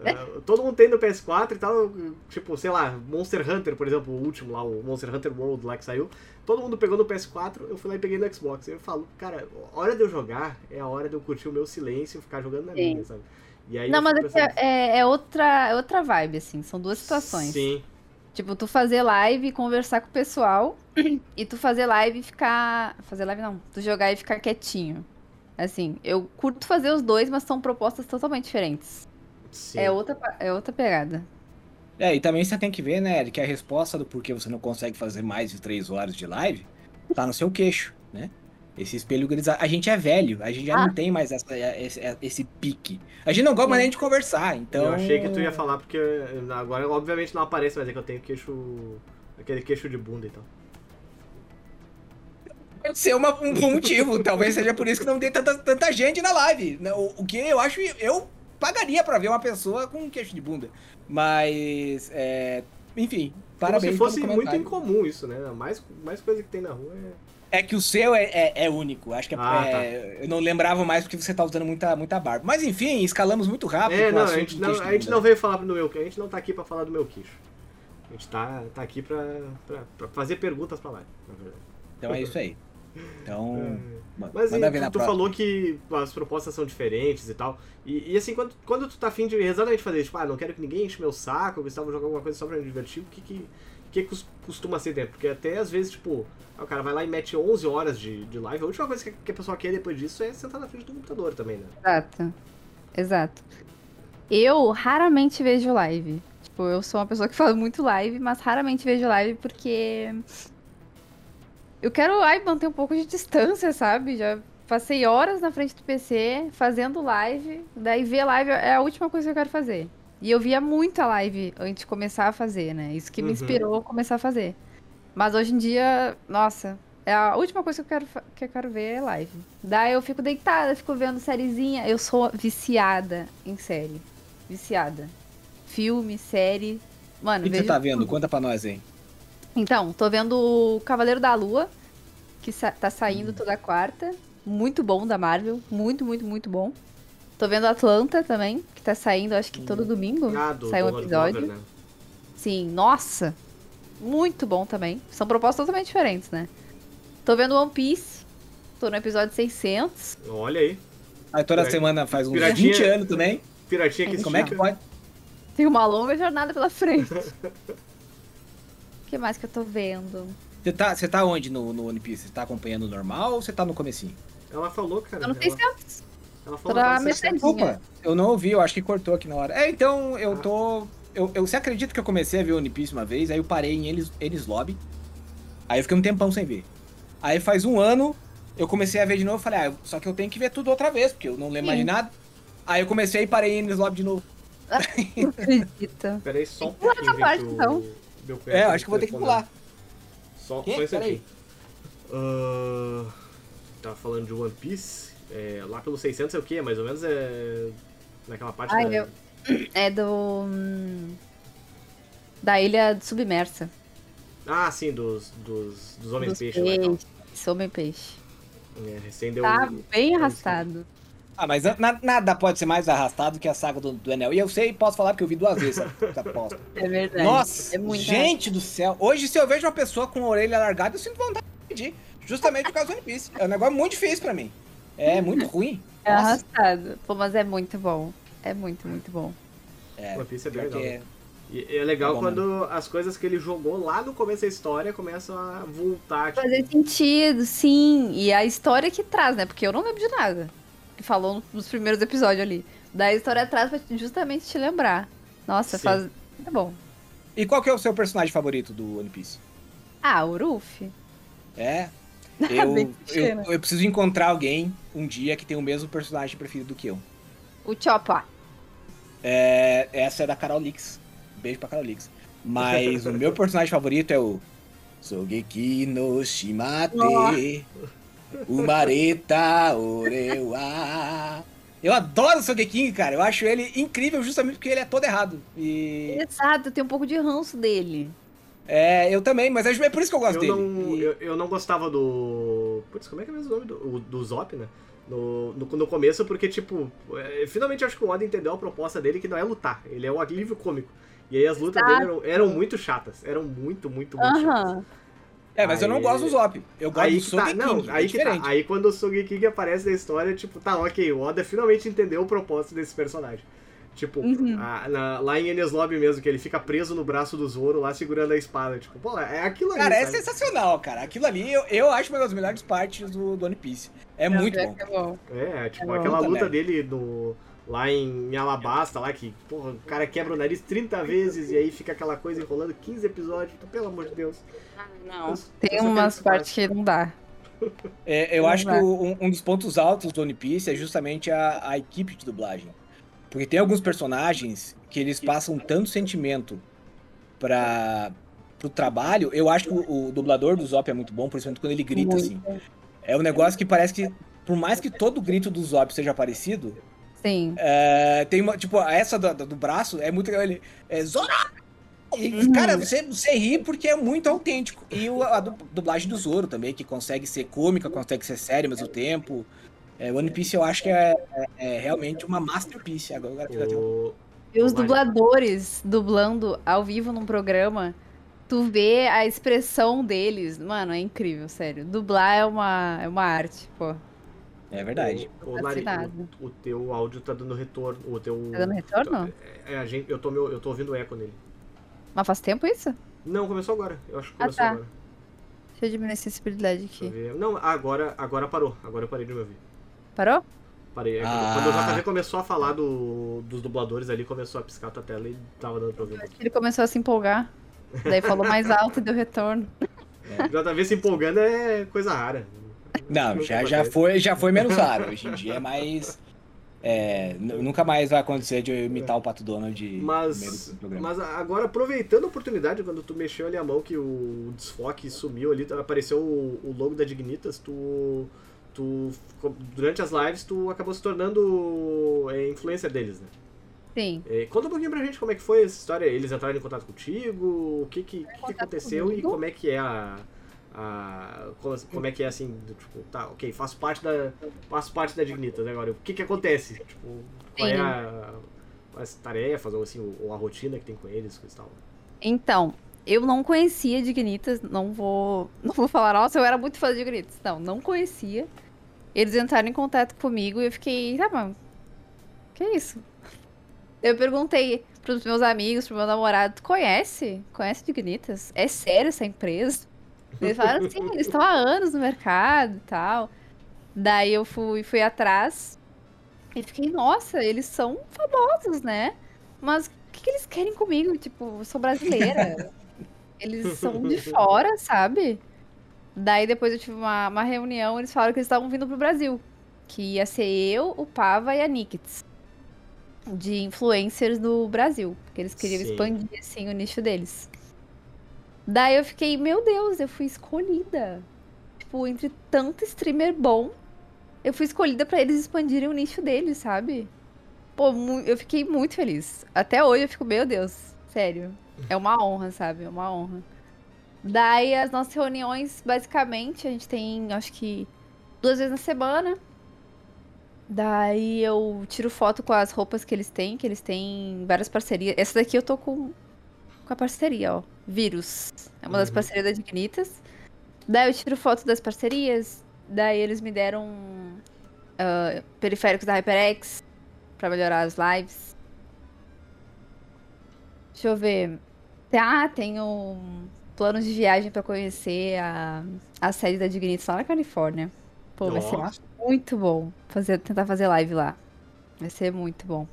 Ah, todo mundo tem no PS4 e tal, tipo, sei lá, Monster Hunter, por exemplo, o último lá, o Monster Hunter World lá que saiu. Todo mundo pegou no PS4, eu fui lá e peguei no Xbox. Eu falo, cara, hora de eu jogar é a hora de eu curtir o meu silêncio e ficar jogando na Sim. minha, sabe? E aí Não, mas é, pensando, é, é outra, é outra vibe, assim. São duas situações. Sim, Tipo, tu fazer live e conversar com o pessoal. e tu fazer live e ficar. Fazer live não. Tu jogar e ficar quietinho. Assim, eu curto fazer os dois, mas são propostas totalmente diferentes. sim. É outra, é outra pegada. É, e também você tem que ver, né, que a resposta do porquê você não consegue fazer mais de três horas de live tá no seu queixo, né? Esse espelho grisalho. A gente é velho, a gente já Ah. não tem mais essa- esse, esse pique. A gente não gosta mais nem de conversar, então. Eu achei que tu ia falar, porque agora obviamente não aparece, mas é que eu tenho queixo. aquele queixo de bunda e tal. Pode ser uma- um bom motivo. Talvez seja por isso que não tem tanta, tanta gente na live. né? O, o que eu acho. Eu pagaria pra ver uma pessoa com um queixo de bunda. Mas. é, enfim, parabéns. Como se fosse pelo muito incomum isso, né? Mais, mais coisa que tem na rua é. É que o seu é, é- é único. Acho que é- Ah, é- eu não lembrava mais porque você tá usando muita, muita barba. Mas enfim, escalamos muito rápido. É, não, a gente não, a gente não veio falar do meu. A gente não tá aqui pra falar do meu queixo. A gente tá, tá aqui pra fazer perguntas pra lá, na verdade. Então é isso aí. Então. ma- Mas manda e, ver na tu, tu falou que as propostas são diferentes e tal. E, e assim, quando, quando tu tá afim de exatamente fazer, tipo, ah, não quero que ninguém enche meu saco, de jogar alguma coisa só pra me divertir, o que que, que cos- costuma ser dentro? Porque até às vezes, tipo, ah, o cara vai lá e mete 11 horas de, de live, a última coisa que, que a pessoa quer depois disso é sentar na frente do computador também, né? Exato. Exato. Eu raramente vejo live. Tipo, eu sou uma pessoa que faz muito live, mas raramente vejo live porque. Eu quero ai, manter um pouco de distância, sabe? Já passei horas na frente do PC fazendo live, daí ver live é a última coisa que eu quero fazer. E eu via muita live antes de começar a fazer, né? Isso que me Uhum. inspirou a começar a fazer. Mas hoje em dia, nossa, é a última coisa que eu quero, que eu quero ver é live. Daí eu fico deitada, fico vendo sériezinha. Eu sou viciada em série. Viciada. Filme, série. Mano, O que você tá vendo? tudo. Conta pra nós aí. Então, tô vendo o Cavaleiro da Lua, que sa- tá saindo Hum. toda quarta. Muito bom da Marvel. Muito, muito, muito bom. Tô vendo Atlanta também, que tá saindo, acho que todo domingo. Ah, do Sai um episódio. Glover, né? Sim, nossa! Muito bom também. São propostas totalmente diferentes, né? Tô vendo One Piece. Tô no episódio 600. Olha aí. Aí toda Pira- semana faz uns Piratinha- 20 anos também. Piratinha que Como é que pode? Tem uma longa jornada pela frente. O que mais que eu tô vendo? Você tá, você tá onde no, no One Piece? Você tá acompanhando o normal ou você tá no comecinho? Ela falou, cara. No ela, 600. ela Tô falou ela metade. Desculpa, eu não ouvi, eu acho que cortou aqui na hora. É, então eu tô. Eu, eu, você acredita que eu comecei a ver One Piece uma vez, aí eu parei em Enes, Enes Lobby. Aí eu fiquei um tempão sem ver. Aí faz um ano, eu comecei a ver de novo falei, ah, só que eu tenho que ver tudo outra vez, porque eu não lembro mais de Sim. nada. Aí eu comecei e parei em Enes Lobby de novo. Não acredito. Peraí, só um Pula pouquinho. essa parte, então. meu É, eu acho que eu vou ter que pular. Só, só Peraí. instantinho. Ah, tava falando de One Piece. É, lá pelo 600 é o quê? Mais ou menos é. Naquela parte Ai, da. eu- É do. hum, Da ilha submersa. Ah, sim, dos, dos, dos homens Dos peixe lá e. Homem peixe. É, recém deu. Tá bem arrastado. Ah, mas na- nada pode ser mais arrastado que a saga do, do Enel. E eu sei, posso falar porque eu vi duas vezes essa, aposta. É verdade. Nossa, é muito gente do céu. Hoje, se eu vejo uma pessoa com a orelha largada, eu sinto vontade de pedir. Justamente por causa do One Piece. É um negócio muito difícil pra mim. É muito ruim. É Nossa. arrastado. Pô, mas é muito bom. É muito, muito bom. É, One Piece é bem legal. é. E é legal É bom quando as coisas que ele jogou lá no começo da história começam a voltar. Tipo, Fazer sentido, sim. E a história que traz, né? Porque eu não lembro de nada. Que falou nos primeiros episódios ali. Da história traz pra justamente te lembrar. Nossa, Sim. faz. Muito bom. E qual que é o seu personagem favorito do One Piece? Ah, o Ruffy. É. Eu, eu, eu preciso encontrar alguém um dia que tem o mesmo personagem preferido do que eu. O Choppa. É, essa é da Carol Lix. Beijo pra Carol Lix. Mas o meu personagem favorito é o Sogeki no Shimate Umareta Orewa. Eu adoro o Sogeki, cara. Eu acho ele incrível justamente porque ele é todo errado. E Exato, tem um pouco de ranço dele. É, eu também, mas é por isso que eu gosto eu, dele. não, E- eu, eu não gostava do. Putz, como é que é mesmo o nome do, o- do Zop, né? No, no, no começo, porque, tipo, é, finalmente acho que o Oda entendeu a proposta dele que não é lutar, ele é um alívio cômico. E aí as lutas Exato. dele eram, eram muito chatas, eram muito, muito, muito chatas. Aham. É, mas eu não Aí- gosto do Zop. Eu gosto Aí do que tá, não, é aí que tá. diferente. Aí quando o Sogeki aparece na história, tipo, tá, ok, o Oda finalmente entendeu o propósito desse personagem. Tipo, Uhum. a- na- lá em Enies Lobby mesmo, que ele fica preso no braço do Zoro lá segurando a espada. Tipo, pô, é aquilo ali. Cara, é sabe? sensacional, cara. Aquilo ali eu, eu acho uma das melhores partes do, do One Piece. É muito Pior bom. que é bom. É, tipo, É aquela luta também. dele no, lá em, em Alabasta, lá que, porra, o cara quebra o nariz 30 vezes e aí fica aquela coisa enrolando 15 episódios. Então, pelo amor de Deus. Não, Eu- tem umas que partes que não dá. É, eu Não acho que dá. o- um, um dos pontos altos do One Piece é justamente a, a equipe de dublagem. Porque tem alguns personagens que eles passam tanto sentimento para pro trabalho. Eu acho que o, o dublador do Zop é muito bom, principalmente quando ele grita assim. É um negócio que parece que, por mais que todo grito do Zop seja parecido, Sim. é, tem uma, tipo, essa do, do braço é muito legal. Ele é Zora! E, Uhum. Cara, você, você ri porque é muito autêntico. E o- a du- dublagem do Zoro também, que consegue ser cômica, consegue ser séria ao mesmo tempo. É, One Piece eu acho que é, é- é realmente uma masterpiece. Agora, um- O... E os dubladores dublando ao vivo num programa, tu vê a expressão deles. Mano, é incrível, sério. Dublar é uma, é uma arte, pô. É verdade. O, o, Lari, o, o teu áudio tá dando retorno. O teu... Tá dando retorno? É, a gente, eu, tô, meu- eu tô ouvindo eco nele. Mas faz tempo isso? Não, começou agora. Eu acho que Ah, começou tá. agora. Deixa eu diminuir a sensibilidade eu aqui. Não, agora, agora parou. Agora eu parei de me ouvir. Parou? Parei. É, Ah. Quando o JV começou a falar do, dos dubladores ali, começou a piscar a tua tela e tava dando pra ouvir. Ele começou a se empolgar. Daí falou mais alto e deu retorno. JV se empolgando é coisa rara. Não, já, já, foi, já foi menos raro. Hoje em dia é mais. é, nunca mais vai acontecer de eu imitar o Pato Donald Mas, do programa. mas agora, aproveitando a oportunidade, quando tu mexeu ali a mão que o desfoque sumiu ali, apareceu o, o logo da Dignitas, tu, tu durante as lives tu acabou se tornando é, influencer deles, né? Sim. É, conta um pouquinho pra gente como é que foi essa história. Eles entraram em contato contigo, o que que, que que aconteceu e comigo? como é que é a... a como, como é que é assim, do, tipo, tá, ok, faço parte da faço parte da Dignitas agora. O que que acontece? Tipo, qual é Sim. a, as tarefas ou assim, ou a rotina que tem com eles, coisa e tal. Então, eu não conhecia Dignitas, não vou, não vou falar, nossa, eu era muito fã de Dignitas. Não, não conhecia. Eles entraram em contato comigo e eu fiquei, tá, mas que isso? Eu perguntei pros meus amigos, pro meu namorado, conhece? Conhece Dignitas? É sério essa empresa? Eles falaram, sim, eles estão há anos no mercado e tal. Daí eu fui, fui atrás e fiquei, nossa, eles são famosos, né? Mas o que, que eles querem comigo? Tipo, eu sou brasileira. eles são de fora, sabe? Daí depois eu tive uma, uma reunião, eles falaram que eles estavam vindo pro Brasil. Que ia ser eu, o Pava e a Nikits. De influencers no Brasil. Porque eles queriam Sim. expandir, assim, o nicho deles. Daí eu fiquei, meu Deus, eu fui escolhida. Tipo, entre tanto streamer bom, eu fui escolhida pra eles expandirem o nicho deles, sabe? Pô, eu fiquei muito feliz. Até hoje eu fico, meu Deus, sério. É uma honra, sabe? É uma honra. Daí as nossas reuniões, basicamente, a gente tem, acho que, duas vezes na semana. Daí eu tiro foto com as roupas que eles têm, que eles têm várias parcerias. Essa daqui eu tô com, com a parceria, ó. Vírus. É uma das Uhum. parcerias da Dignitas. Daí eu tiro foto das parcerias. Daí eles me deram ah, periféricos da HyperX pra melhorar as lives. Deixa eu ver. Ah, tenho planos de viagem pra conhecer a, a sede da Dignitas lá na Califórnia. Pô, vai ser muito bom fazer, tentar fazer live lá. Vai ser muito bom.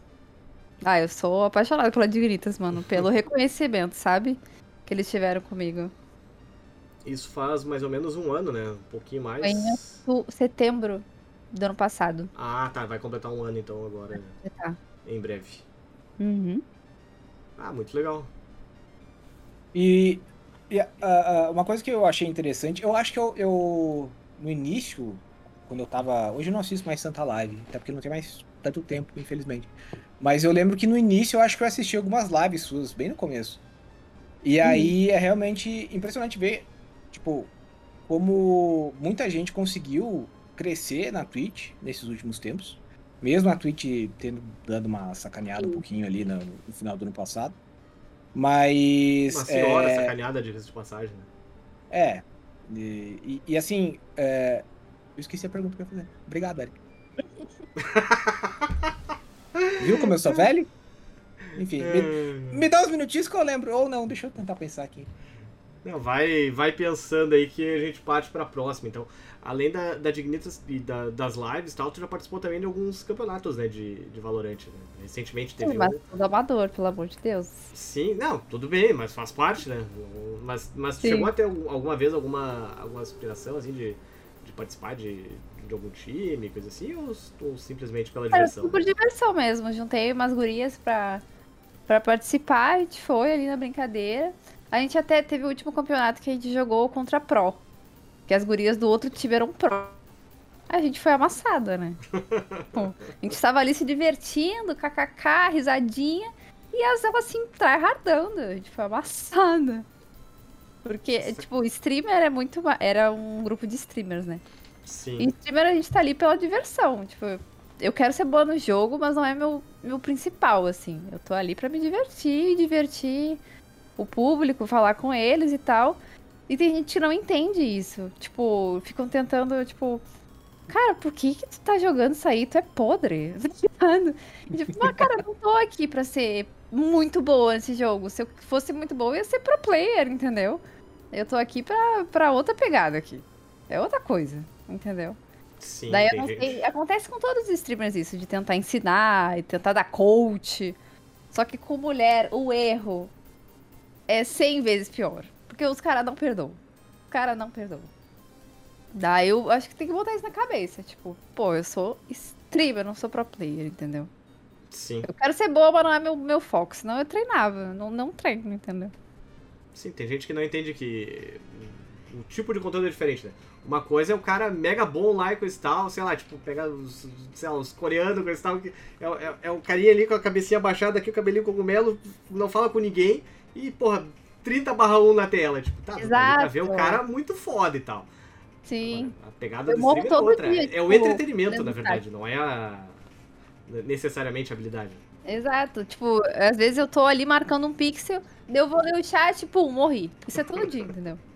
Ah, eu sou apaixonada pela Dignitas, mano. Pelo reconhecimento, sabe? Que eles tiveram comigo. Isso faz mais ou menos um ano, né? Um pouquinho mais. Foi em Setembro do ano passado. Ah, tá. Vai completar um ano então agora, Já tá. em breve. Uhum. Ah, muito legal. E, e, ah, ah, uma coisa que eu achei interessante, eu acho que eu, eu, no início, quando eu tava. Hoje eu não assisto mais tanta live, até porque não tem mais tanto tempo, infelizmente. Mas eu lembro que no início eu acho que eu assisti algumas lives suas, bem no começo. E aí é realmente impressionante ver, tipo, como muita gente conseguiu crescer na Twitch nesses últimos tempos. Mesmo a Twitch tendo dando uma sacaneada um pouquinho ali no, no final do ano passado. Mas. Uma senhora é, sacaneada, diga-se de passagem, né? é. E, e- e assim, é, eu esqueci a pergunta que eu ia fazer. Obrigado, Eric. Viu como eu sou velho? Enfim, me, É. me dá uns minutinhos que eu lembro. Ou não, deixa eu tentar pensar aqui. Não, vai, vai pensando aí que a gente parte pra próxima. Então, além da, da Dignitas e da- das lives e tal, tu já participou também de alguns campeonatos, né, de, de Valorant, né? Recentemente teve Mas um... tudo amador, pelo amor de Deus. Sim, não, tudo bem, mas faz parte, né? Mas, mas tu Sim. chegou a ter algum- alguma vez alguma, alguma aspiração, assim, de, de participar de, de algum time, coisa assim, ou, ou simplesmente pela Era diversão? por diversão mesmo. Juntei umas gurias pra, pra participar, a gente foi ali na brincadeira. A gente até teve o último campeonato que a gente jogou contra a Pro. Que as gurias do outro time eram Pro. A gente foi amassada, né? Bom, a gente tava ali se divertindo, kkk, risadinha. E as elas assim, tryhardando. A gente foi amassada. Porque, tipo, streamer é muito. Era um grupo de streamers, né? Sim, E streamer a gente tá ali pela diversão. Tipo, eu quero ser boa no jogo, mas não é meu, meu principal, assim. Eu tô ali pra me divertir, divertir o público, falar com eles e tal. E tem gente que não entende isso. Tipo, ficam tentando, tipo. Cara, por que que tu tá jogando isso aí? Tu é podre. E, tipo, mas, cara, eu não tô aqui pra ser muito boa nesse jogo. Se eu fosse muito boa, eu ia ser pro player, entendeu? Eu tô aqui pra, pra outra pegada aqui. É outra coisa, entendeu? sim, Daí sei. Acontece com todos os streamers isso, de tentar ensinar e tentar dar coach. Só que com mulher, o erro é 100 vezes pior. Porque os caras não perdoam. Os caras não perdoam. Daí eu acho que tem que botar isso na cabeça. Tipo, pô, eu sou streamer, eu não sou pro player, entendeu? Sim, Eu quero ser boa, mas não é meu, meu foco. Senão eu treinava. Não, não treino, entendeu? sim, tem gente que não entende que o tipo de conteúdo é diferente, né? Uma coisa é o cara mega bom lá e coisa e tal, sei lá, tipo, pegar os, sei lá, os coreanos, coisa e tal, que é, é, é o carinha ali com a cabecinha abaixada aqui, o cabelinho cogumelo, não fala com ninguém e, porra, 30 barra 1 na tela, tipo, tá, ali pra ver o Exato. cara muito foda e tal. Sim. Agora, a pegada Eu do streamer é outra, dia, é, é o tipo, entretenimento, na verdade, não é a, necessariamente a habilidade. Exato. Tipo, às vezes eu tô ali marcando um pixel, eu vou ler o chat, pum, morri. Isso é todo dia, entendeu?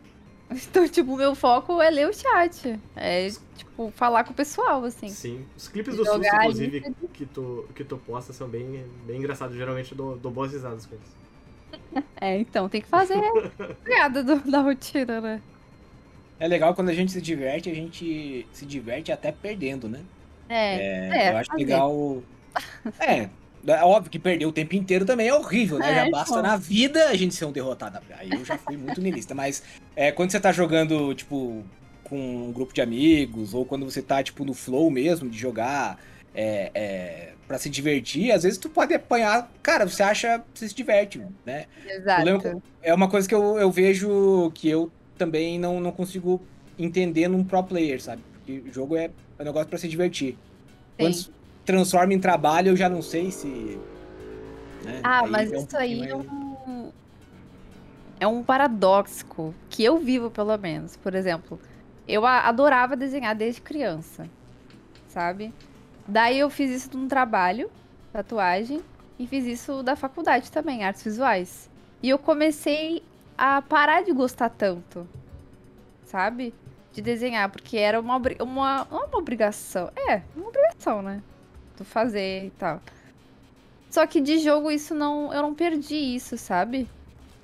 Então, tipo, o meu foco é ler o chat. É, tipo, falar com o pessoal, assim. Sim, os clipes do ali, inclusive, que tu, que tu posta são bem, bem engraçados. Geralmente eu dou, dou boas risadas com eles. É, então, tem que fazer piada da rotina, né? É legal quando a gente se diverte, a gente se diverte até perdendo, né? É, É, é, eu acho fazer. legal. É, é óbvio que perder o tempo inteiro também é horrível, né? É, já basta pô. na vida a gente ser um derrotado. Aí eu já fui muito niilista, mas é, quando você tá jogando, tipo, com um grupo de amigos, ou quando você tá, tipo, no flow mesmo de jogar é, é, pra se divertir, às vezes tu pode apanhar. Cara, você acha, você se diverte, né? exato. Lembro- É uma coisa que eu, eu vejo que eu também não, não consigo entender num pro player, sabe? Porque o jogo é um negócio pra se divertir. Quando Sim. se transforma em trabalho, eu já não sei se. né? Ah, Aí mas é um isso aí é mais- um... é um paradoxo que eu vivo, pelo menos. Por exemplo, eu adorava desenhar desde criança, sabe? Daí eu fiz isso num trabalho, tatuagem, e fiz isso da faculdade também, artes visuais. E eu comecei a parar de gostar tanto, sabe? De desenhar, porque era uma, uma, é uma obrigação. É, uma obrigação, né? Tu fazer e tal. Só que de jogo isso não. Eu não perdi isso, sabe?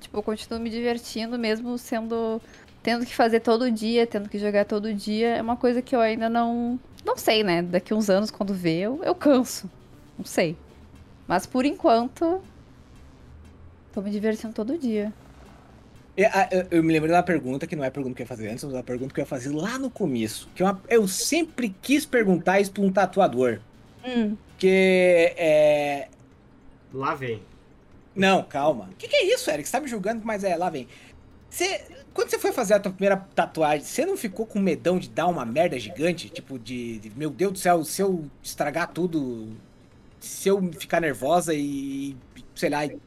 Tipo, eu continuo me divertindo mesmo sendo. Tendo que fazer todo dia, tendo que jogar todo dia. É uma coisa que eu ainda não. Não sei, né? Daqui uns anos, quando vê, eu, eu canso. Não sei. Mas por enquanto. Tô me divertindo todo dia. É, a- Eu, eu me lembrei da pergunta, que não é a pergunta que eu ia fazer antes, mas a pergunta que eu ia fazer lá no começo. Que é uma- eu sempre quis perguntar isso pra um tatuador. Hum. Que é. Lá vem. Não, calma. O que, que é isso, Eric? Você tá me julgando, mas é, lá vem. Você, quando você foi fazer a tua primeira tatuagem, você não ficou com medão de dar uma merda gigante? Tipo, de, de, meu Deus do céu, se eu estragar tudo, se eu ficar nervosa e, sei lá, e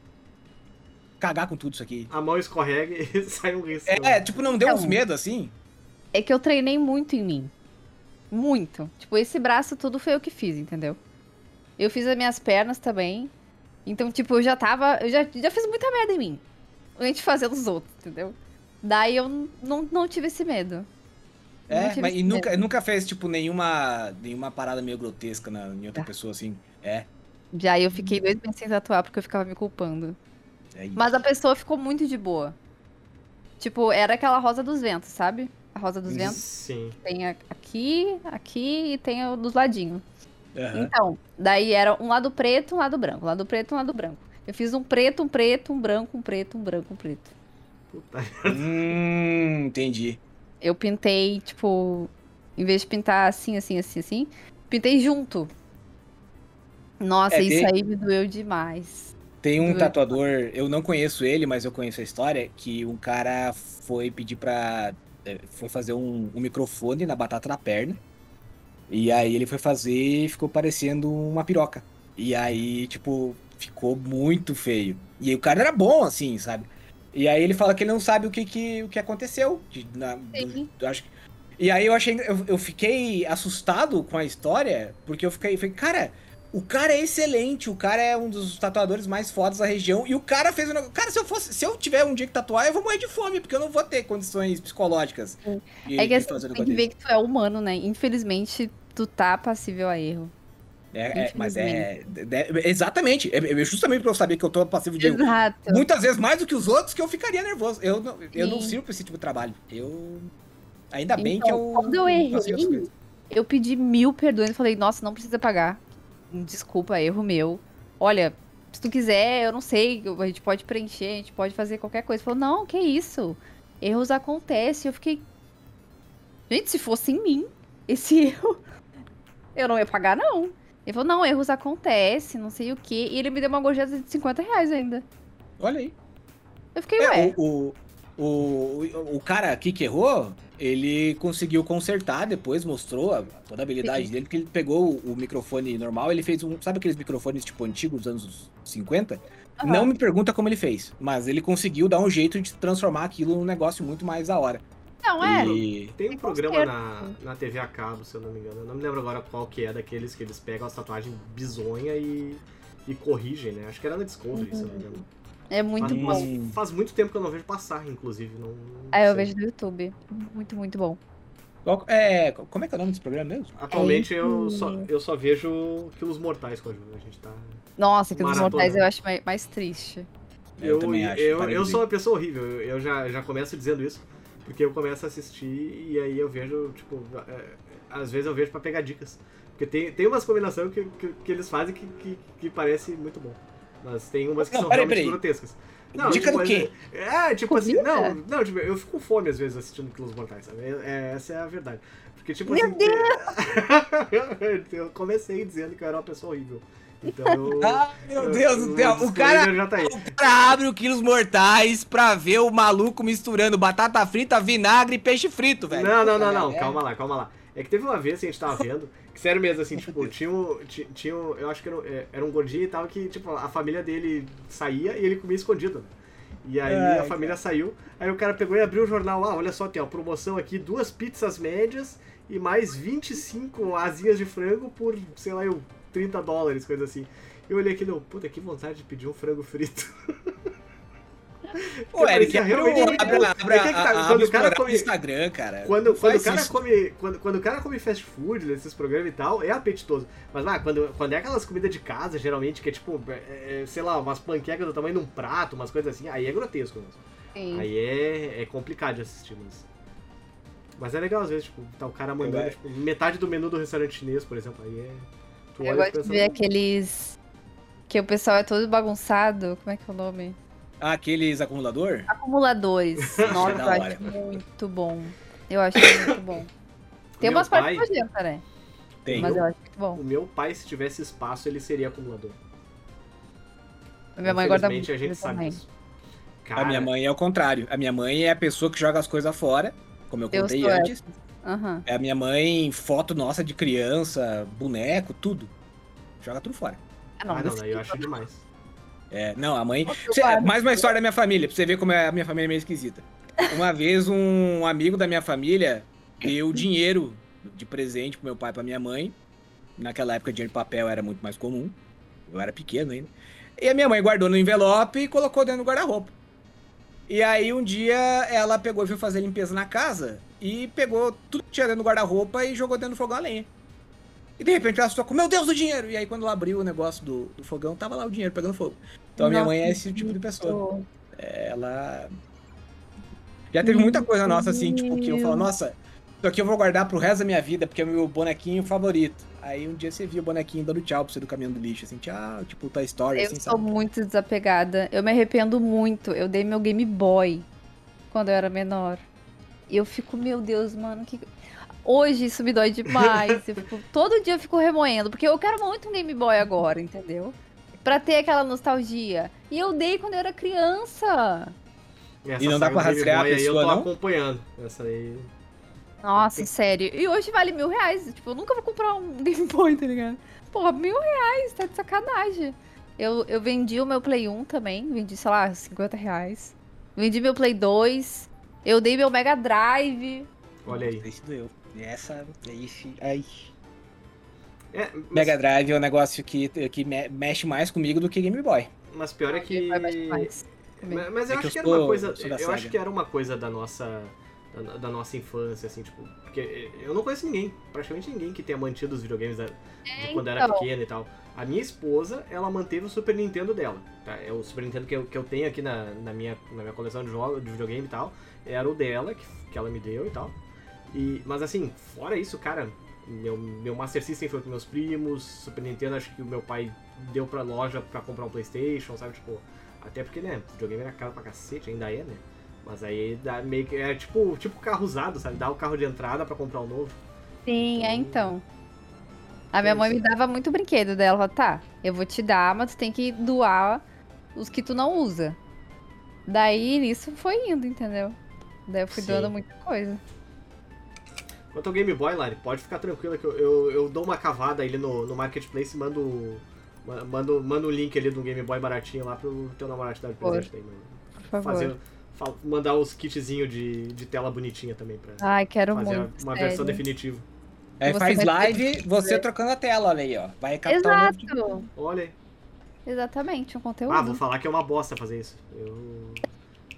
cagar com tudo isso aqui. A mão escorrega e sai um risco. É, tipo, não deu Não. uns medos assim? É que eu treinei muito em mim. Muito. Tipo, esse braço tudo foi eu que fiz, entendeu? Eu fiz as minhas pernas também. Então, tipo, eu já tava. Eu já, já fiz muita merda em mim. Antes de fazer nos outros, entendeu? Daí eu não, não tive esse medo. É, mas e nunca, medo. nunca fez, tipo, nenhuma, nenhuma parada meio grotesca na, em outra Tá. pessoa, assim. É. Já eu fiquei dois meses sem tatuar porque eu ficava me culpando. é isso. Mas a pessoa ficou muito de boa. Tipo, era aquela rosa dos ventos, sabe? A rosa dos ventos. Sim. Tem aqui, aqui e tem o dos ladinhos. Aham. Então, daí era um lado preto, um lado branco. Um lado preto, um lado branco. Eu fiz um preto, um preto, um branco, um preto, um branco, um preto. Puta. Hum, entendi. Eu pintei, tipo, em vez de pintar assim, assim, assim, assim, pintei junto. Nossa, É, isso tem- aí me doeu demais. Tem um Doeu. tatuador, eu não conheço ele, mas eu conheço a história, que um cara foi pedir pra. eh, Foi fazer um, um microfone na batata da perna. E aí ele foi fazer e ficou parecendo uma piroca. E aí, tipo, ficou muito feio. E aí o cara era bom, assim, sabe? E aí ele fala que ele não sabe o que, que, o que aconteceu. de- na- do- acho E aí eu achei. Eu, eu fiquei assustado com a história, porque eu fiquei. Falei, cara, o cara é excelente, o cara é um dos tatuadores mais fodas da região. E o cara fez um negócio. Cara, se eu fosse. Se eu tiver um dia que tatuar, eu vou morrer de fome, porque eu não vou ter condições psicológicas. de- É que assim, tem que ver que tu é humano, né? Infelizmente, tu tá passível a erro. É, é, mas é, é- Exatamente. É, justamente pra eu saber que eu tô passivo de erro. Exato. Muitas vezes mais do que os outros, que eu ficaria nervoso. Eu não, eu não sirvo pra esse tipo de trabalho. Eu. Ainda bem que Então, eu. quando eu errei. Eu pedi mil perdões e falei, nossa, não precisa pagar. Desculpa, erro meu. Olha, se tu quiser, eu não sei, a gente pode preencher, a gente pode fazer qualquer coisa. Falou, não, que isso? Erros acontecem. Eu fiquei. Gente, se fosse em mim, esse erro, eu não ia pagar, não. Ele falou, não, erros acontecem, não sei o quê. E ele me deu uma gorjeta de 50 reais ainda. Olha aí. Eu fiquei, É, ué. o, o, o, o cara aqui que errou, ele conseguiu consertar depois, mostrou a- toda a habilidade Sim. dele, porque ele pegou o, o microfone normal, ele fez um. Sabe aqueles microfones tipo antigos dos anos 50? Aham. Não me pergunta como ele fez, mas ele conseguiu dar um jeito de transformar aquilo num negócio muito mais da hora. Não, é. E. Tem um programa na, na TV a cabo, se eu não me engano. Eu não me lembro agora qual que é daqueles que eles pegam as tatuagens bizonha e, e corrigem, né? Acho que era na Discovery, se eu não me engano. É muito Faz, bom. mas Hum. faz muito tempo que eu não vejo passar, inclusive. Não, não eu sei. vejo no YouTube. Muito, muito bom. é, como é que é o nome desse programa mesmo? Atualmente eu isso. só, eu só vejo Quilos Mortais com a Ju. A gente tá. Nossa, aqueles Maratona. mortais eu acho mais, mais triste. Eu também acho, Eu, eu ver. sou uma pessoa horrível. Eu, eu já, já começo dizendo isso. Porque eu começo a assistir e aí eu vejo, tipo, é, às vezes eu vejo pra pegar dicas. Porque tem, tem umas combinações que, que, que eles fazem que, que, que parece muito bom. Mas tem umas que Não, são peraí, realmente peraí. grotescas. Dica do mas quê? É, é, tipo assim, Comida? não, não, tipo, eu fico com fome às vezes assistindo Quilos Mortais, sabe? É- é- essa é a verdade. Porque, tipo Meu assim. eu comecei dizendo que eu era uma pessoa horrível. Então eu. Ah, meu Deus do céu, o cara, tá aí. o cara abre o Quilos Mortais pra ver o maluco misturando batata frita, vinagre e peixe frito, velho. Não, não, não, não, merda. calma lá, calma lá. É que teve uma vez que a gente tava vendo, que sério mesmo, assim, tipo, tinha um, ti- tinha um, eu acho que era, um- é, era um gordinho e tal, que, tipo, a família dele saía e ele comia escondido. E aí a família saiu, aí o cara pegou e abriu o jornal, ah, olha só, tem ó, promoção aqui, duas pizzas médias e mais 25 asinhas de frango por, sei lá, eu, 30 dólares, coisa assim. Eu olhei aquilo, puta, que vontade de pedir um frango frito. Pô, Eric, abre, realmente abre, abre, É que é que tá, a- quando o cara come- no Instagram, cara. Quando, quando, o cara isso. come, quando, quando o cara come fast food nesses programas e tal, é apetitoso. Mas ah, quando, quando é aquelas comidas de casa, geralmente, que é tipo, é, é, sei lá, umas panquecas do tamanho de um prato, umas coisas assim, aí é grotesco mesmo. Sim. Aí é, é complicado de assistir, mas. Mas é legal às vezes, tipo, tá o cara mandando tipo, metade do menu do restaurante chinês, por exemplo. Aí é. Tu Eu olha gosto de ver "Hum, aqueles. Que o pessoal é todo bagunçado. Como é que é o nome? Ah, aqueles acumulador? Acumuladores. Nossa, da eu hora. acho muito bom. Eu acho muito bom. Tem Meu umas pai- partes nojentas, né? Tem. Mas eu acho muito bom. O meu pai, se tivesse espaço, ele seria acumulador. Minha mãe guarda muito a gente sabe também. disso. A Cara, minha mãe é o contrário. A minha mãe é a pessoa que joga as coisas fora, como eu contei antes. Aham. É a minha mãe, foto nossa de criança, boneco, tudo. Joga tudo fora. Ah, não, Ah, não, daí eu tipo. acho demais. É, não, a mãe. Eu Cê- guardo. mais uma história da minha família, pra você ver como é a minha família é meio esquisita. Uma vez um amigo da minha família deu dinheiro de presente pro meu pai e pra minha mãe. Naquela época dinheiro de papel era muito mais comum. Eu era pequeno ainda. E a minha mãe guardou no envelope e colocou dentro do guarda-roupa. E aí um dia ela pegou e foi fazer limpeza na casa e pegou tudo que tinha dentro do guarda-roupa e jogou dentro do fogão a lenha. E de repente ela ficou, meu Deus, o dinheiro! E aí quando ela abriu o negócio do, do fogão, tava lá o dinheiro pegando fogo. Então a minha mãe é esse tipo de pessoa. Ela. Já teve muita coisa nossa assim, tipo, que eu falo, nossa, isso aqui eu vou guardar pro resto da minha vida, porque é o meu bonequinho favorito. Aí um dia você viu o bonequinho dando tchau pra você do caminhão do lixo, assim, tchau, tipo, Toy Story, Eu assim, sou sabe? muito desapegada. Eu me arrependo muito. Eu dei meu Game Boy quando eu era menor. E eu fico, meu Deus, mano, que. Hoje isso me dói demais. Eu fico- todo dia eu fico remoendo, porque eu quero muito um Game Boy agora, entendeu? Pra ter aquela nostalgia. E eu dei quando eu era criança. Essa E não dá pra rastrear a pessoa, eu tô não? acompanhando. Essa aí. Nossa, sério. E hoje vale mil reais. Tipo, eu nunca vou comprar um Game Boy, tá ligado? Porra, mil reais, tá de sacanagem. Eu, eu vendi o meu Play 1 também. Vendi, sei lá, 50 reais. Vendi meu Play 2. Eu dei meu Mega Drive. Olha aí. Esse doeu. Essa, esse, ai. É, mas, Mega Drive é um negócio que, que me- mexe mais comigo do que Game Boy. mas pior é que. Mas, mas eu É que acho que eu era uma coisa. Eu acho que era uma coisa da nossa. Da, da nossa infância, assim, tipo. Porque eu não conheço ninguém, praticamente ninguém que tenha mantido os videogames da, de quando era então. pequena e tal. A minha esposa, ela manteve o Super Nintendo dela. Tá? É o Super Nintendo que eu, que eu tenho aqui na, na, minha, na minha coleção de jogos, de videogame e tal. Era o dela, que, que ela me deu e tal. E, mas assim, fora isso, cara, meu, meu Master System foi com meus primos, Super Nintendo acho que o meu pai deu pra loja pra comprar um Playstation, sabe? Tipo, até porque, né, videogame era caro pra cacete, ainda é, né? Mas aí dá meio que. É tipo, tipo carro usado, sabe? Dá o carro de entrada pra comprar um novo. Sim, é então. A minha mãe me dava muito brinquedo dela. Ela, tá, eu vou te dar, mas tu tem que doar os que tu não usa. Daí nisso foi indo, entendeu? Daí eu fui Sim. doando muita coisa. Quanto ao Game Boy, Lari, pode ficar tranquila que eu, eu, eu dou uma cavada ali no, no Marketplace e mando. ma- Mando, mando o link ali do Game Boy baratinho lá pro teu namorado te dar de Por presente daí, mano. Por favor. Fazer, fa- mandar os kitzinhos de, de tela bonitinha também pra Ai, quero fazer muito. uma sério. versão definitiva. Aí Você faz live, você trocando a tela, olha aí, ó. Vai captar um Exato. Olha aí. Exatamente, um conteúdo. Ah, vou falar que é uma bosta fazer isso. Eu.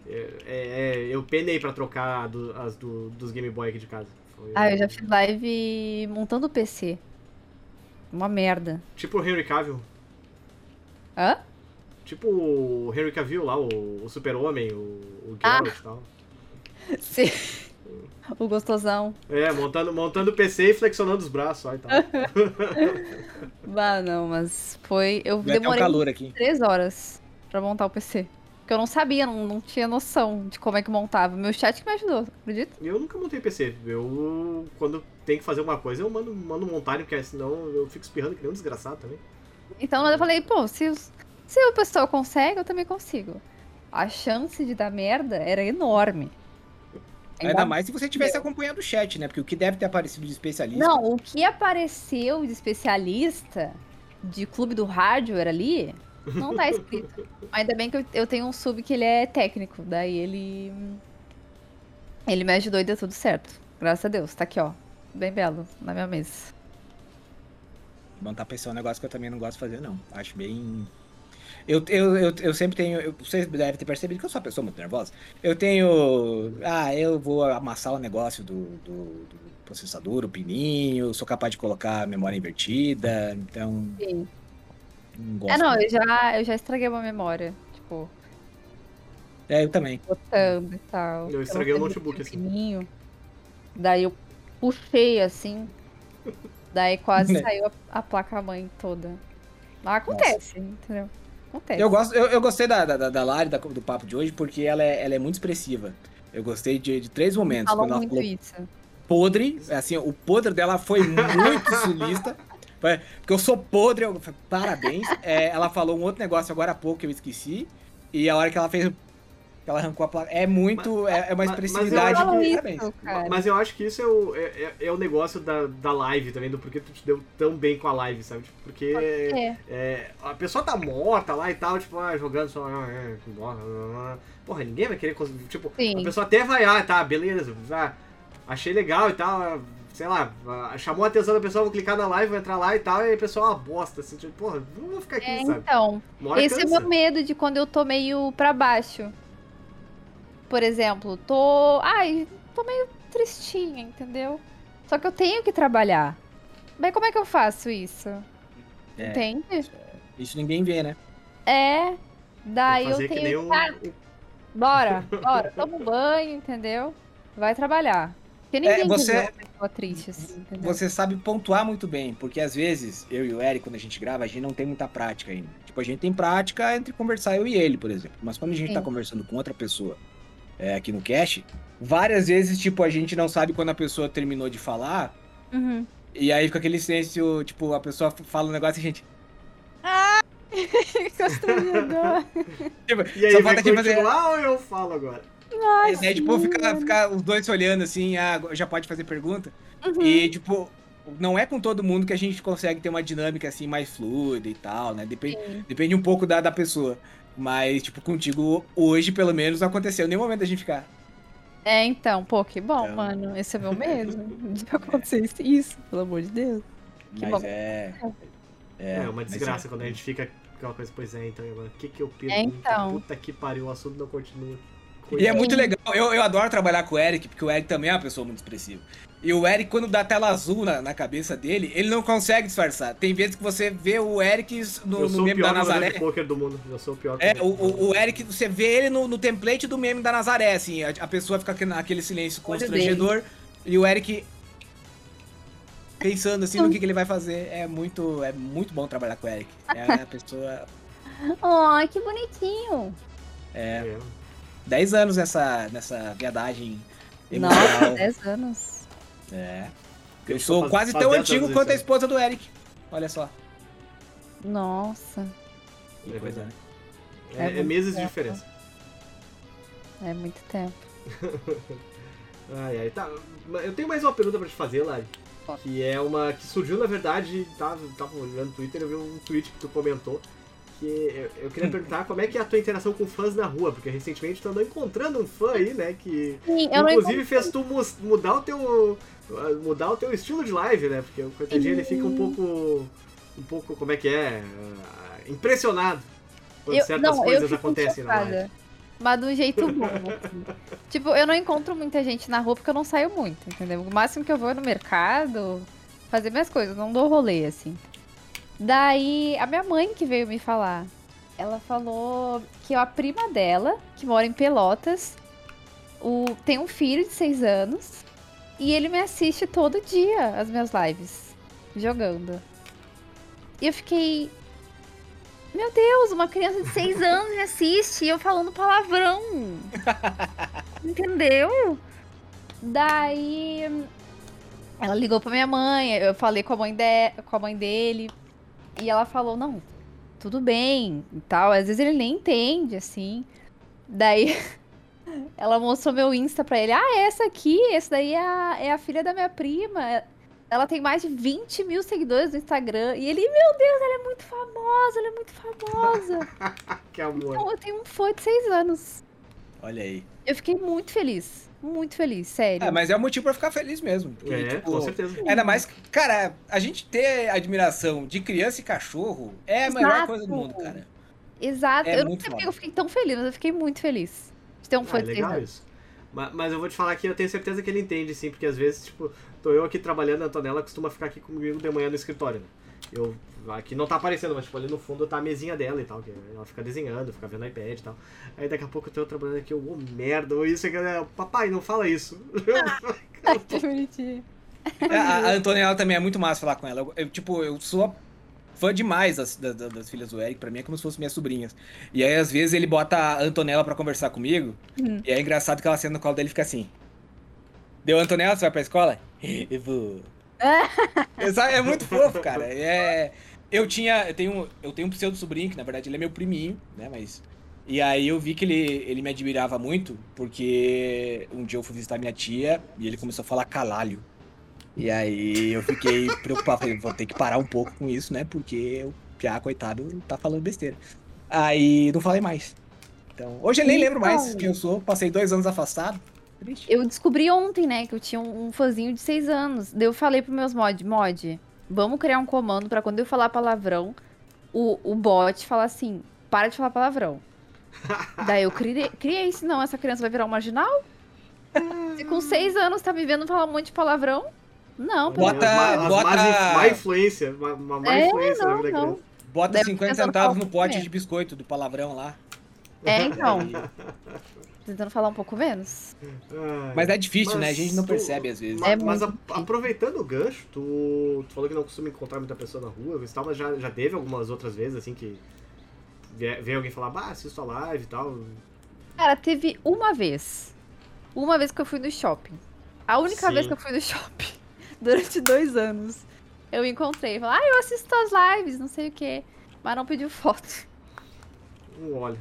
é- é- é, eu penei pra trocar do- as do- dos Game Boy aqui de casa. Foi- Ah, eu já fiz live montando o PC. Uma merda. Tipo o Henry Cavill. Hã? Tipo o Henry Cavill lá, o, o Super-Homem, o, o Ah. Geralt e tal. Sim. O gostosão. É, montando, montando o PC e flexionando os braços ó, e tal. Ah, não, mas foi. Eu Vai um demorei calor aqui. três horas pra montar o PC. Porque eu não sabia, não, não tinha noção de como é que montava. Meu chat que me ajudou, acredita? Eu nunca montei PC. Eu, quando tem que fazer alguma coisa, eu mando, mando montar, porque senão eu fico espirrando que nem um desgraçado também. Então eu falei, pô, se, os- se o pessoal consegue, eu também consigo. A chance de dar merda era enorme. Ainda mais se você estivesse acompanhando o chat, né? Porque o que deve ter aparecido de especialista. Não, o que apareceu de especialista de clube do hardware ali, não tá escrito. Ainda bem que eu, tenho um sub que ele é técnico, daí ele. Ele me ajudou e deu tudo certo. Graças a Deus, tá aqui, ó. Bem belo, na minha mesa. Montar PC é um negócio que eu também não gosto de fazer, não. Acho bem. Eu, eu, eu, eu sempre tenho. eu- vocês devem ter percebido que eu sou uma pessoa muito nervosa. Eu tenho. Ah, eu vou amassar o negócio do, do, do processador, o pininho, sou capaz de colocar a memória invertida, então. Sim. Não gosto. É, não, eu já, eu já estraguei uma memória. Tipo, É, eu também. botando e tal. Eu estraguei não o notebook, assim. fininho. Daí eu puxei assim. Daí quase Né. saiu a, a placa-mãe toda. Mas acontece, entendeu? Acontece. Eu, gosto, eu, eu gostei da, da, da Lari, da- do papo de hoje, porque ela é, ela é muito expressiva. Eu gostei de, de três momentos. Falou Quando ela muito falou isso. podre, assim, o podre dela foi muito sulista. Porque eu sou podre, eu, parabéns. É, ela falou um outro negócio agora há pouco que eu esqueci. E a hora que ela fez. Que ela arrancou a placa. É muito. é, é uma mas- mas eu expressividade Fala que. isso. Mas eu acho que isso é o, é, é- é o negócio da, da live também, do porquê tu te deu tão bem com a live, sabe? Tipo, porque É. é, a pessoa tá morta lá e tal, tipo, ah, jogando só. ah, é. Porra, ninguém vai querer. Tipo, Sim. a pessoa até vai, ah, tá, beleza, ah, achei legal e tal, ah, sei lá, ah, chamou a atenção da pessoa, vou clicar na live, vou entrar lá e tal, e a pessoa é uma bosta, assim, tipo, porra, não vou ficar aqui, É, sabe? então, esse é o cansa. meu medo de quando eu tô meio pra baixo. Por exemplo, tô. Ai, tô meio tristinha, entendeu? Só que eu tenho que trabalhar. Mas como é que eu faço isso? É. Entende? Isso ninguém vê, né? É. Daí que eu que tenho. um, Cara, Bora, bora. Toma um banho, entendeu? Vai trabalhar. Porque ninguém É, você- triste assim, entendeu? Você sabe pontuar muito bem, porque às vezes, eu e o Eric, quando a gente grava, a gente não tem muita prática ainda. Tipo, a gente tem prática entre conversar eu e ele, por exemplo. Mas quando a gente Sim. tá conversando com outra pessoa é, aqui no cast, várias vezes, tipo, a gente não sabe quando a pessoa terminou de falar, Uhum. e aí fica aquele silêncio, tipo, a pessoa fala um negócio e a gente. Constrangedor. Tipo, E aí, só vai falta tipo, fazer. continuar ou eu falo agora? E daí, tipo, ficar fica os dois se olhando assim, ah, já pode fazer pergunta. Uhum. E, tipo, não é com todo mundo que a gente consegue ter uma dinâmica assim mais fluida e tal, né? Depende, Sim. depende um pouco da, da pessoa. Mas, tipo, contigo, hoje, pelo menos, não aconteceu nenhum momento a gente ficar. É, então, pô, que bom, Então. mano. Esse é meu medo de acontecer isso- isso, pelo amor de Deus. Que mas bom. é. É, uma mas desgraça é. quando a gente fica aquela coisa, pois é, então agora, o que que eu pergunto? É, então. Puta que pariu, o assunto não continua. E é muito legal. Eu, eu adoro trabalhar com o Eric, porque o Eric também é uma pessoa muito expressiva. E o Eric, quando dá tela azul na, na cabeça dele, ele não consegue disfarçar. Tem vezes que você vê o Eric no, no meme da Nazaré. poker do mundo. Eu sou o pior. É, jogador o, do mundo. o, o Eric, você vê ele no, no template do meme da Nazaré, assim, a, a pessoa fica aquele- naquele silêncio constrangedor e o Eric pensando assim no que, que ele vai fazer. É muito, é muito bom trabalhar com o Eric. É a pessoa. Ai, que bonitinho. É, É. 10 anos nessa, nessa viadagem Nossa, emocional. 10 anos. É. Eu Eu sou faz- quase faz tão 10 antigo quanto a esposa do Eric. Olha só. Nossa, Que É coisa, né? É, É é meses de tempo. diferença. é muito tempo. Ai, ai, tá. Eu tenho mais uma pergunta pra te fazer, Lari. Que é uma. que surgiu, na verdade, tava, tava olhando no Twitter, eu vi um tweet que tu comentou. Que eu, eu queria perguntar como é que é a tua interação com fãs na rua, porque recentemente tu andou encontrando um fã aí, né? Que Sim, eu não inclusive fez tu mudar o teu. Mudar o teu estilo de live, né? Porque o coitadinho ele fica um pouco. um pouco, como é que é? ah, impressionado quando Eu, certas não, coisas acontecem na live. Mas do jeito bom. assim. tipo, eu não encontro muita gente na rua porque eu não saio muito, entendeu? O máximo que eu vou é no mercado fazer minhas coisas, não dou rolê, assim. Daí, a minha mãe que veio me falar. Ela falou que a prima dela, que mora em Pelotas, o, tem um filho de seis anos e ele me assiste todo dia as minhas lives, jogando. E eu fiquei, meu Deus, uma criança de 6 anos me assiste e eu falando palavrão. Entendeu? Daí ela ligou pra minha mãe, eu falei com a mãe, de, com a mãe dele e ela falou: "Não, tudo bem" e tal. Às vezes ele nem entende assim. Daí ela mostrou meu Insta pra ele: "Ah, essa aqui, essa daí é a, é a filha da minha prima. Ela tem mais de 20 mil seguidores no Instagram. E ele, meu Deus, ela é muito famosa, ela é muito famosa. Que amor. Então, eu tenho um fã de 6 anos. Olha aí. Eu fiquei muito feliz. Muito feliz, sério. É, mas é um motivo pra ficar feliz mesmo. porque, É, tipo, com certeza. Ainda mais, que, cara, a gente ter admiração de criança e cachorro é a melhor Exato. coisa do mundo, cara. Exato. é eu não sei porque eu fiquei tão feliz, mas eu fiquei muito feliz de ter um Ah, fã é de 6 legal isso. Ma- Mas, eu vou te falar que eu tenho certeza que ele entende, sim, porque às vezes, tipo, tô eu aqui trabalhando, a Antonella costuma ficar aqui comigo de manhã no escritório, né? Eu, aqui não tá aparecendo, mas tipo, ali no fundo tá a mesinha dela e tal, que ela fica desenhando, fica vendo iPad e tal. Aí daqui a pouco eu tô trabalhando aqui, eu, ô merda, ou isso, aquilo, é, papai, não fala isso. que bonitinho. A, a Antonella também é muito massa falar com ela. Eu, eu, tipo, eu sou fã demais das, das, das filhas do Eric, pra mim é como se fossem minhas sobrinhas. E aí, às vezes, ele bota a Antonella pra conversar comigo, Hum. e é engraçado que ela senta no colo dele e fica assim. Deu Antonella, você vai pra escola? Eu vou. É, é muito fofo, cara. É, eu tinha. Eu tenho, eu tenho um pseudo sobrinho, que na verdade ele é meu priminho, né? Mas. E aí eu vi que ele, ele me admirava muito, porque um dia eu fui visitar minha tia e ele começou a falar calalho. E aí eu fiquei preocupado, falei, vou ter que parar um pouco com isso, né? Porque o Piá, coitado, tá falando besteira. Aí não falei mais. Então, hoje eu nem lembro mais Então. quem eu sou, passei dois anos afastado. Triste. Eu descobri ontem, né, que eu tinha um, um fãzinho de 6 anos. Daí eu falei pros meus mod, mod, vamos criar um comando pra quando eu falar palavrão, o, o bot falar assim, para de falar palavrão. Daí eu criei, criei, senão essa criança vai virar um marginal? Se com 6 anos tá me vendo falar um monte de palavrão? Não, pelo Bota- As as bota- má influência, uma, uma má É, influência na não, vida da não. criança. Bota Deve 50 pensar no centavos no pote mesmo. de biscoito do palavrão lá. É, então. Tentando falar um pouco menos. Ai. Mas é difícil, Mas né? A gente não tu- percebe às vezes. Ma- É mas a- aproveitando o gancho, tu, tu falou que não costuma encontrar muita pessoa na rua e tal, mas já, já teve algumas outras vezes, assim, que vê alguém falar, bah, assisto a live e tal. Cara, teve uma vez. Uma vez que eu fui no shopping. A única Sim. vez que eu fui no shopping. Durante dois anos. Eu encontrei. Falei, ah, eu assisto as lives, não sei o quê. Mas não pediu foto. Um olha.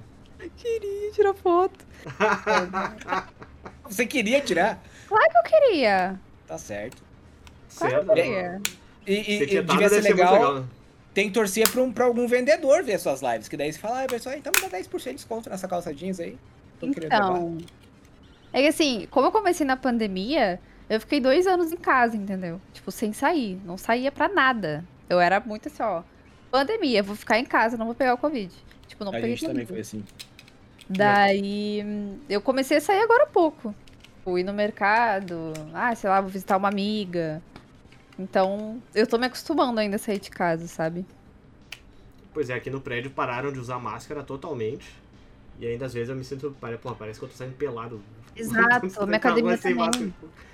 Queria tirar foto. Você queria tirar? Eu queria. Tá certo. Certo? Claro que eu queria. E, e- e devia ser legal, né? tem que torcer pra, um, pra algum vendedor ver suas lives. Que daí você fala, ah, pessoal, então me dá 10% de desconto nessa calça jeans aí. Tô querendo levar. Então. É que assim, como eu comecei na pandemia, eu fiquei dois anos em casa, entendeu? Tipo, sem sair. Não saía pra nada. Eu era muito assim, ó. Pandemia, vou ficar em casa, não vou pegar o Covid. Tipo, não A peguei gente também foi assim. Daí hum, eu comecei a sair agora há pouco. Fui no mercado, ah, sei lá, vou visitar uma amiga. Então, eu tô me acostumando ainda a sair de casa, sabe? Pois é, aqui no prédio pararam de usar máscara totalmente. E ainda às vezes eu me sinto, pô, parece que eu tô saindo pelado. Exato, minha academia também. máscara.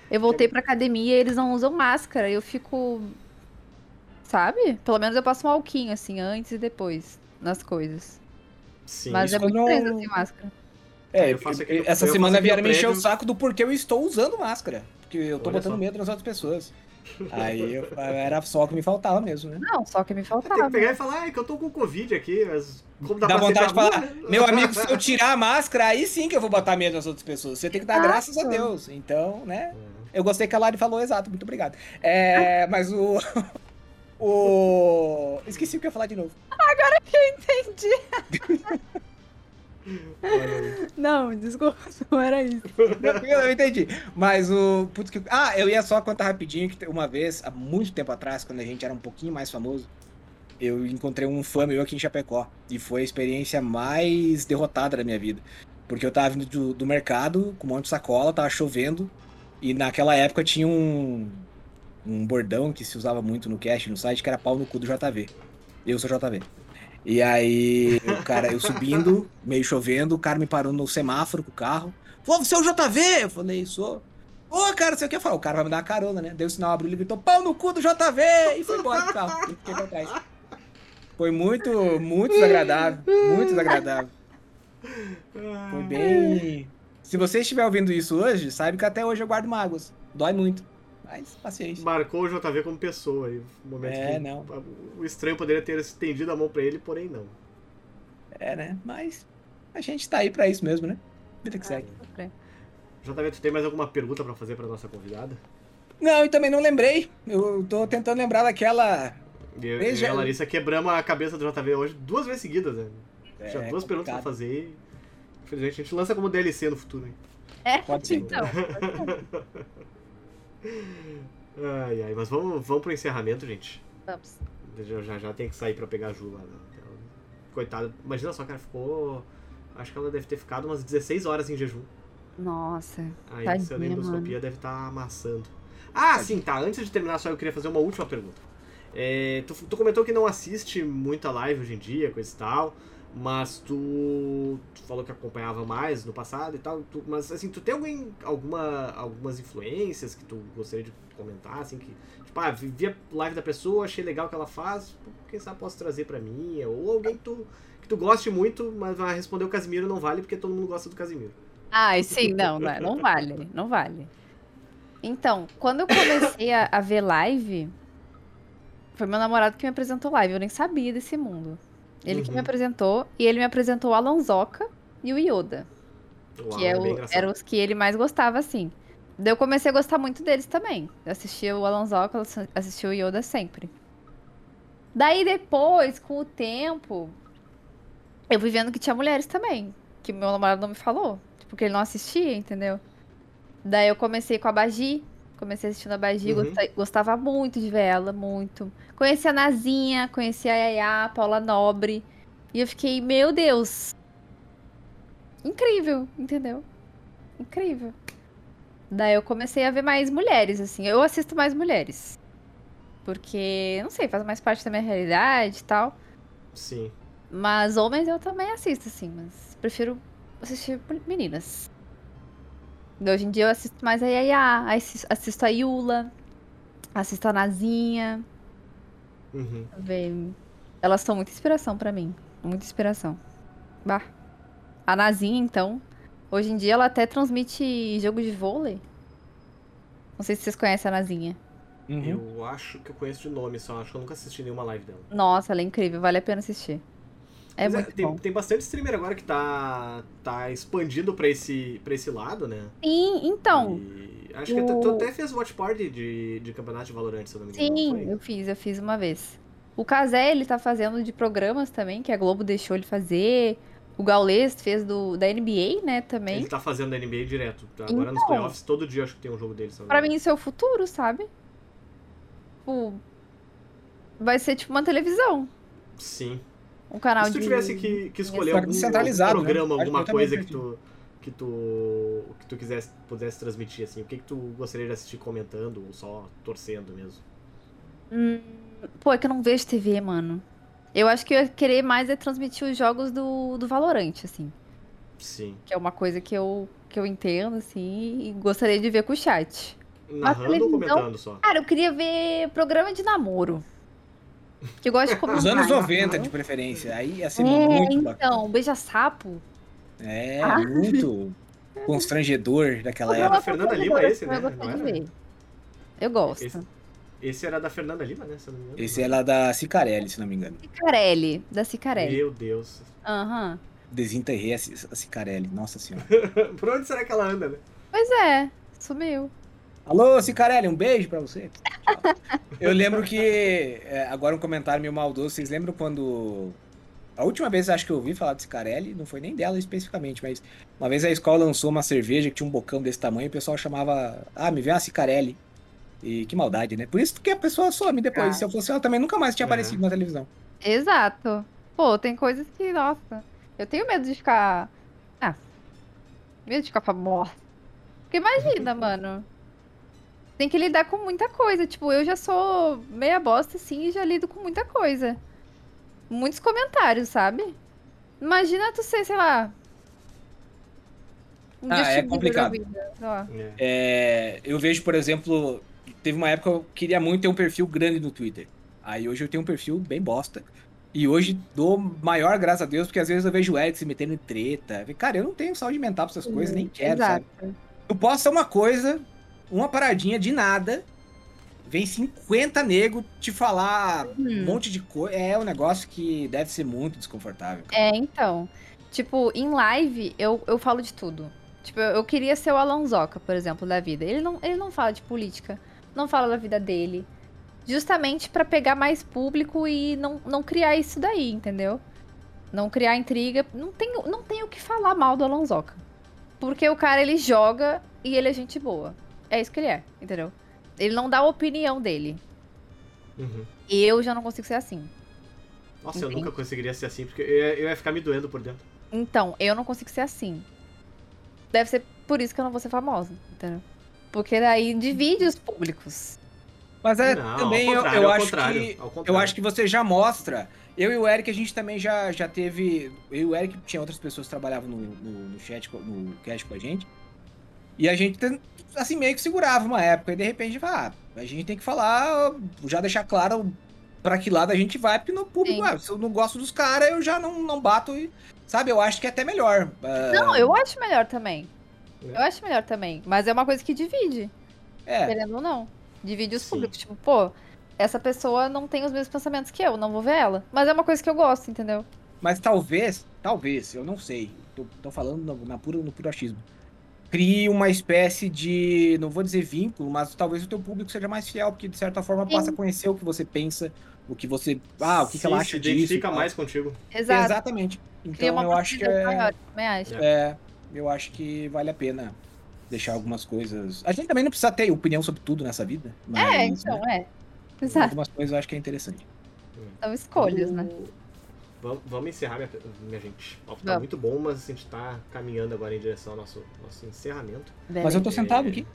Eu voltei pra academia e eles não usam máscara. Eu fico. Sabe? Pelo menos eu passo um alquinho, assim, antes e depois nas coisas. Sim, Mas isso é muito presa sem máscara. É, Eu faço aqui essa eu semana faço aqui vieram me encher o saco do porquê eu estou usando máscara. Porque eu tô Olha botando só. medo nas outras pessoas. Aí eu- era só o que me faltava mesmo, né? Não, só que me Tem faltava. que pegar e falar, ai, que eu tô com Covid aqui, mas como dá, Dá pra vontade de falar, né? meu amigo, se eu tirar a máscara, aí sim que eu vou botar medo nas outras pessoas. Você tem que dar Exato. graças a Deus. Então, né? Eu gostei que a Lari falou exato, muito obrigado. É, mas o. O. Esqueci o que eu ia falar de novo. Entendi. Olha aí. Não, desculpa, não era isso. Não, eu entendi. Mas o. Putz, que... Ah, eu ia só contar rapidinho que uma vez, há muito tempo atrás, quando a gente era um pouquinho mais famoso, eu encontrei um fã meu aqui em Chapecó. E foi a experiência mais derrotada da minha vida. Porque eu tava vindo do, do mercado com um monte de sacola, tava chovendo. E naquela época tinha um. Um bordão que se usava muito no cast, no site, que era pau no cu do JV. Eu sou JV. E aí, o cara, eu subindo, meio chovendo, o cara me parou no semáforo com o carro. Pô, você é o JV? Eu falei, sou. Pô, cara, você quer falar? O cara vai me dar uma carona, né? Deu o sinal, abriu, ele gritou, pau no cu do JV! E foi embora do carro. E fiquei pra trás. Foi muito, muito desagradável. Muito desagradável. Foi bem. Se você estiver ouvindo isso hoje, saiba que até hoje eu guardo mágoas. Dói muito. Mas paciência. Marcou o JV como pessoa aí. No momento É, que não. o estranho poderia ter estendido a mão pra ele, porém não. É, né? Mas a gente tá aí pra isso mesmo, né? Vida que segue. JV, tu tem mais alguma pergunta pra fazer pra nossa convidada? Não, e também não lembrei. Eu tô tentando lembrar daquela. E eu, eu e a Larissa quebramos a cabeça do JV hoje duas vezes seguidas, né? É, Tinha duas perguntas pra complicado. fazer e. Infelizmente a gente lança como DLC no futuro, hein? É, Pode ser. então. Ai, ai, mas vamos, vamos pro encerramento, gente. Vamos. Já, já, tem que sair pra pegar a Ju lá. Né? Ela- Coitada, imagina só, cara, ficou. Acho que ela deve ter ficado umas 16 horas em jejum. Nossa. Aí Tadinha, essa endoscopia deve estar amassando. Ah, sim, tá. Antes de terminar, só eu queria fazer uma última pergunta. É, tu, tu comentou que não assiste muita live hoje em dia, coisa e tal, mas tu, tu falou que acompanhava mais no passado e tal, tu- mas assim, tu tem alguém, alguma, algumas influências que tu gostaria de comentar, assim, que, tipo, ah, vi a live da pessoa, achei legal o que ela faz, quem sabe posso trazer pra mim, ou alguém que tu, que tu goste muito, mas vai responder o Casimiro não vale porque todo mundo gosta do Casimiro. Ai, sim, não, não, não vale, não vale. Então, quando eu comecei a, a ver live, foi meu namorado que me apresentou live, eu nem sabia desse mundo. Ele que Uhum. me apresentou, e ele me apresentou o Alan Zoca e o Yoda, Uau, que é bem o, eram os que ele mais gostava, assim. Daí eu comecei a gostar muito deles também. Eu assistia o eu assistia o Yoda sempre. Daí depois, com o tempo, eu fui vendo que tinha mulheres também, que meu namorado não me falou. Tipo, que ele não assistia, entendeu? Daí eu comecei com a Bagi, comecei assistindo a Bagi, Uhum. gostava muito de ver ela, muito. Conheci a Nazinha, conheci a Yaya, a Paula Nobre. E eu fiquei, meu Deus. Incrível, entendeu? Incrível. Daí eu comecei a ver mais mulheres, assim. Eu assisto mais mulheres. Porque, não sei, faz mais parte da minha realidade e tal. Sim. Mas homens eu também assisto, assim, mas prefiro assistir meninas. Hoje em dia eu assisto mais a Yaya, assis- assisto a Yula, assisto a Nazinha. Uhum. Ver. Elas são muita inspiração pra mim. Muita inspiração. Bah. A Nazinha, então. Hoje em dia ela até transmite jogo de vôlei. Não sei se vocês conhecem a Nazinha. Uhum. Eu acho que eu conheço de nome, só acho que eu nunca assisti nenhuma live dela. Nossa, ela é incrível, vale a pena assistir. É Mas muito tem, bom. tem bastante streamer agora que tá, tá expandindo pra esse, pra esse lado, né? Sim, então. E acho que tu, até fez watch party de, de campeonato de Valorant, se eu não me engano. Sim, eu fiz, eu fiz uma vez. O Kazé, ele tá fazendo de programas também, que a Globo deixou ele fazer. O Gaules fez do, da NBA, né, também. Ele tá fazendo da NBA direto. Agora nos Então. playoffs, todo dia acho que tem um jogo dele. me Pra mim, isso é o futuro, sabe? Tipo, vai ser tipo uma televisão. Sim. Um canal se tu de... tivesse que, que escolher algum, descentralizado, algum programa, né? alguma coisa que tu, que tu que tu quisesse, pudesse transmitir, assim, o que que tu gostaria de assistir comentando ou só torcendo mesmo? Hum, pô, é que eu não vejo TV, mano. Eu acho que eu ia querer mais é transmitir os jogos do, do Valorant, assim. Sim. Que é uma coisa que eu, que eu entendo, assim, e gostaria de ver com o chat. Narrando ou comentando só? Cara, eu queria ver programa de namoro. Que eu gosto de comentar. Os anos 90, de preferência. Aí ia ser É, muito bacana. então, beija-sapo. É, Ah. muito constrangedor daquela Era época. da Fernanda Lima esse, né? Eu era? ver. Eu gosto. Esse- Esse era da Fernanda Lima, né? Se eu não me engano. Esse é lá da Cicarelli, se não me engano. Cicarelli, da Cicarelli. Meu Deus. Aham. Desenterrei a Ci- a Cicarelli, nossa senhora. Por onde será que ela anda, né? Pois é, sumiu. Alô, Cicarelli, um beijo pra você. Eu lembro que, é, agora um comentário meio maldoso, vocês lembram quando... A última vez acho que eu ouvi falar de Cicarelli, não foi nem dela especificamente, mas uma vez a escola lançou uma cerveja que tinha um bocão desse tamanho e o pessoal chamava, ah, me vê uma Cicarelli. E que maldade, né? Por isso que a pessoa some depois. Ah. Se eu fosse ela também nunca mais tinha aparecido na televisão. Exato. Pô, tem coisas que, nossa, eu tenho medo de ficar. Ah, medo de ficar famosa. Porque imagina, mano. Tem que lidar com muita coisa. Tipo, eu já sou meia bosta, assim, e já lido com muita coisa. Muitos comentários, sabe? Imagina tu ser, sei lá. Um Ah, é complicado. vida. É. É, eu vejo, por exemplo, teve uma época que eu queria muito ter um perfil grande no Twitter. Aí hoje eu tenho um perfil bem bosta. E hoje dou maior graças a Deus, porque às vezes eu vejo o Eric se metendo em treta. Cara, eu não tenho saúde mental pra essas coisas, nem quero, Exato. sabe? Eu posto uma coisa, uma paradinha de nada, vem 50 nego te falar um Hum. monte de coisa. É um negócio que deve ser muito desconfortável. cara. É, então. Tipo, em live, eu, eu falo de tudo. Tipo, eu, queria ser o Alonsoca, por exemplo, da vida. Ele não, ele não fala de política, não fala da vida dele. Justamente pra pegar mais público e não, não criar isso daí, entendeu? Não criar intriga. Não tem, não tem o que falar mal do Alonsoca. Porque o cara, ele joga e ele é gente boa. É isso que ele é, entendeu? Ele não dá a opinião dele. Uhum. Eu já não consigo ser assim. Nossa, eu nunca conseguiria ser assim, porque eu ia, eu ia ficar me doendo por dentro. Então, eu não consigo ser assim. Deve ser por isso que eu não vou ser famosa, entendeu? Porque daí divide os públicos. Mas é, Não, também ao eu, eu ao acho contrário, que. ao Eu acho que você já mostra. Eu e o Eric, a gente também já, já teve. Eu e o Eric tinha outras pessoas que trabalhavam no, no, no chat, no cast com a gente. E a gente, assim, meio que segurava uma época. E de repente, ah, a gente tem que falar, já deixar claro pra que lado a gente vai, porque no público, ah, se eu não gosto dos caras, eu já não, não bato e. Sabe, eu acho que é até melhor. Ah, Não, eu acho melhor também. É. Eu acho melhor também. Mas é uma coisa que divide, É, querendo ou não. Divide os Sim. públicos. Tipo, pô, essa pessoa não tem os mesmos pensamentos que eu, não vou ver ela. Mas é uma coisa que eu gosto, entendeu? Mas talvez, talvez, eu não sei. Tô, tô falando no, na pura, no puro achismo. Crie uma espécie de, não vou dizer vínculo, mas talvez o teu público seja mais fiel, porque de certa forma Sim. passa a conhecer o que você pensa, o que você. Ah, o que, que ela Sim, acha se disso. identifica mais contigo. Exato. Exatamente. Então eu acho que é, maior, acho. é. Eu acho que vale a pena deixar algumas coisas. A gente também não precisa ter opinião sobre tudo nessa vida. Mas, É, então, né, é. Exato. algumas coisas eu acho que é interessante. São escolhas, né? Vamos, vamos encerrar, minha, minha gente. O papo tá muito bom, mas a gente tá caminhando agora em direção ao nosso, nosso encerramento. Mas eu tô É, sentado aqui.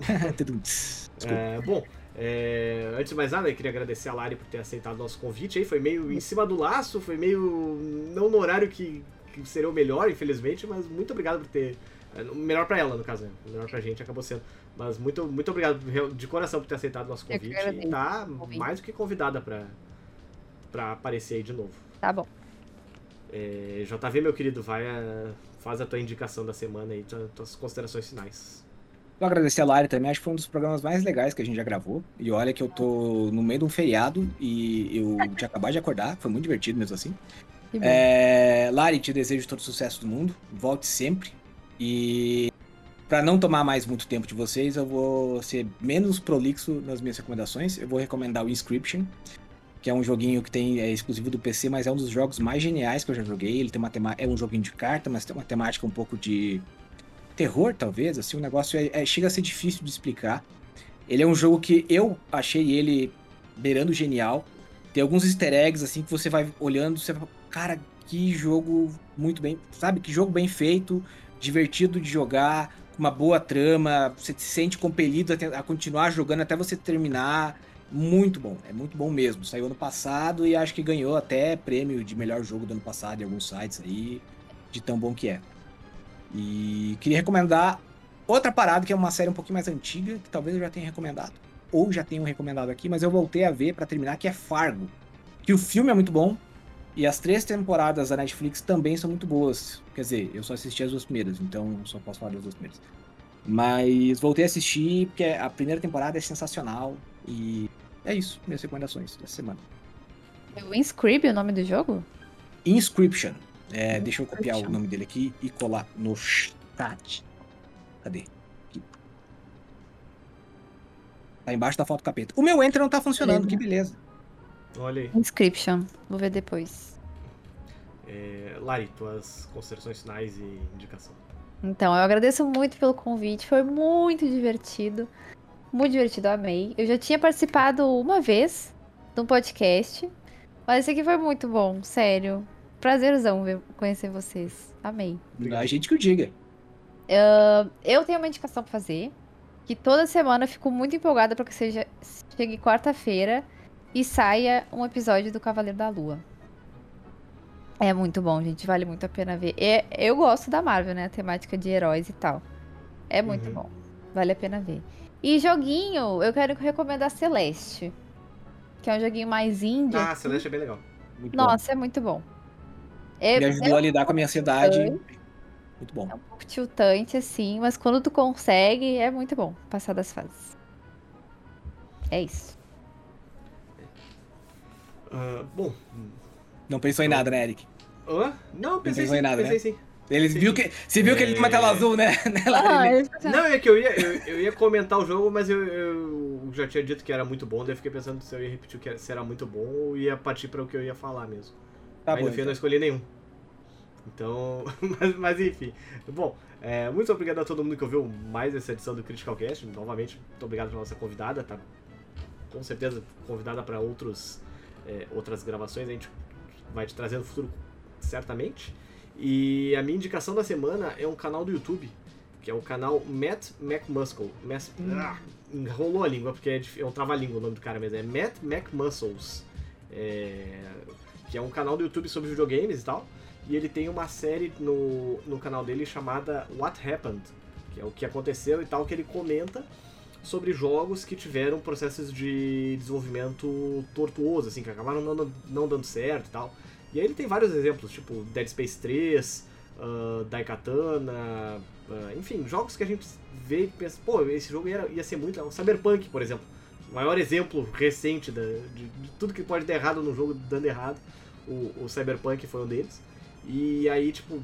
Desculpa. É, bom, É, antes de mais nada, eu queria agradecer a Lari por ter aceitado o nosso convite aí. Foi meio em cima do laço, foi meio. não no horário que, que seria o melhor, infelizmente, mas muito obrigado por ter. é, Melhor pra ela, no caso, né? Melhor pra gente acabou sendo. Mas muito, muito obrigado de coração por ter aceitado o nosso convite. E tá mais do que convidada pra, pra aparecer aí de novo. Tá bom. É, JV, meu querido, vai a- faz a tua indicação da semana aí, tua- tuas considerações finais. Vou agradecer a Lari também, acho que foi um dos programas mais legais que a gente já gravou. E olha que eu tô no meio de um feriado e eu tinha acabado de acordar, foi muito divertido mesmo assim. É, Lari, te desejo todo o sucesso do mundo, volte sempre. E para não tomar mais muito tempo de vocês, eu vou ser menos prolixo nas minhas recomendações. Eu vou recomendar o Inscription, que é um joguinho que tem é exclusivo do PC, mas é um dos jogos mais geniais que eu já joguei. Ele tem uma tema... é um joguinho de carta, mas tem uma temática um pouco de terror, talvez. Assim, o negócio é, é- chega a ser difícil de explicar. Ele é um jogo que eu achei ele beirando genial. Tem alguns easter eggs assim que você vai olhando, você fala, cara, que jogo muito bem, sabe? Que jogo bem feito, divertido de jogar, com uma boa trama, você se sente compelido a, continuar jogando até você terminar. Muito bom, é muito bom mesmo. Saiu ano passado e acho que ganhou até prêmio de melhor jogo do ano passado em alguns sites aí, de tão bom que é. E queria recomendar outra parada que é uma série um pouquinho mais antiga, que talvez eu já tenha recomendado, ou já tenham recomendado aqui, mas eu voltei a ver pra terminar, que é Fargo. Que o filme é muito bom, e as três temporadas da Netflix também são muito boas. Quer dizer, eu só assisti as duas primeiras, então só posso falar das duas primeiras. Mas voltei a assistir, porque a primeira temporada é sensacional, e é isso, minhas recomendações dessa semana. É o Inscribe o nome do jogo? Inscription. É, deixa eu copiar o Inscription. nome dele aqui e colar no chat. Cadê? Aqui. Tá embaixo da foto do capeta. O meu Enter não tá funcionando, que beleza. Olha aí. Inscription. Vou ver depois. É, Lari, tuas considerações finais e indicação. Então, eu agradeço muito pelo convite. Foi muito divertido. Muito divertido, amei. Eu já tinha participado uma vez de um podcast. Mas esse aqui foi muito bom, sério. Prazerzão ver- conhecer vocês. Amei. A gente que o diga. Eu tenho uma indicação pra fazer. Que toda semana eu fico muito empolgada pra que seja chegue quarta-feira e saia um episódio do Cavaleiro da Lua. É muito bom, gente. Vale muito a pena ver. É- eu gosto da Marvel, né? A temática de heróis e tal. É muito Uhum. bom. Vale a pena ver. E joguinho, eu quero recomendar Celeste. Que é um joguinho mais indie. Ah, Celeste é bem legal. Muito bom. Nossa, é muito bom. É, Me ajudou é a lidar com a minha ansiedade. Muito bom. É um pouco tiltante, assim, mas quando tu consegue, é muito bom passar das fases. É isso. Ah, bom. Não pensou em nada, né, Eric? Hã? Não, pensei pensou sim, em nada, pensei sim. Ele Sim. viu que. Você viu que ele tem uma tela É. azul, né? Ah, ele- assim, Não, é que eu ia, eu, eu ia comentar o jogo, mas eu, eu já tinha dito que era muito bom, daí eu fiquei pensando se eu ia repetir que era, se era muito bom ou ia partir para o que eu ia falar mesmo. Tá Aí bom. no fim eu não então. escolhi nenhum. Então, mas, mas enfim. Bom, é, muito obrigado a todo mundo que ouviu mais essa edição do Critical Cast. Novamente, muito obrigado pela nossa convidada, tá? Com certeza convidada para outros é, outras gravações, a gente vai te trazer no futuro certamente. E a minha indicação da semana é um canal do YouTube, que é o canal Matt McMuscle. Mas, ah, enrolou a língua, porque é, é um trava-língua o nome do cara mesmo. É Matt McMuscles. É, que é um canal do YouTube sobre videogames e tal. E ele tem uma série no, no canal dele chamada What Happened, que é o que aconteceu e tal, que ele comenta sobre jogos que tiveram processos de desenvolvimento tortuoso, assim, que acabaram não, não dando certo e tal. E aí ele tem vários exemplos, tipo Dead Space 3, ah, Daikatana, ah, enfim, jogos que a gente vê e pensa, pô, esse jogo ia, ia ser muito. Cyberpunk, por exemplo, o maior exemplo recente da- de, de tudo que pode dar errado no jogo dando errado, o, o Cyberpunk foi um deles. E aí, tipo,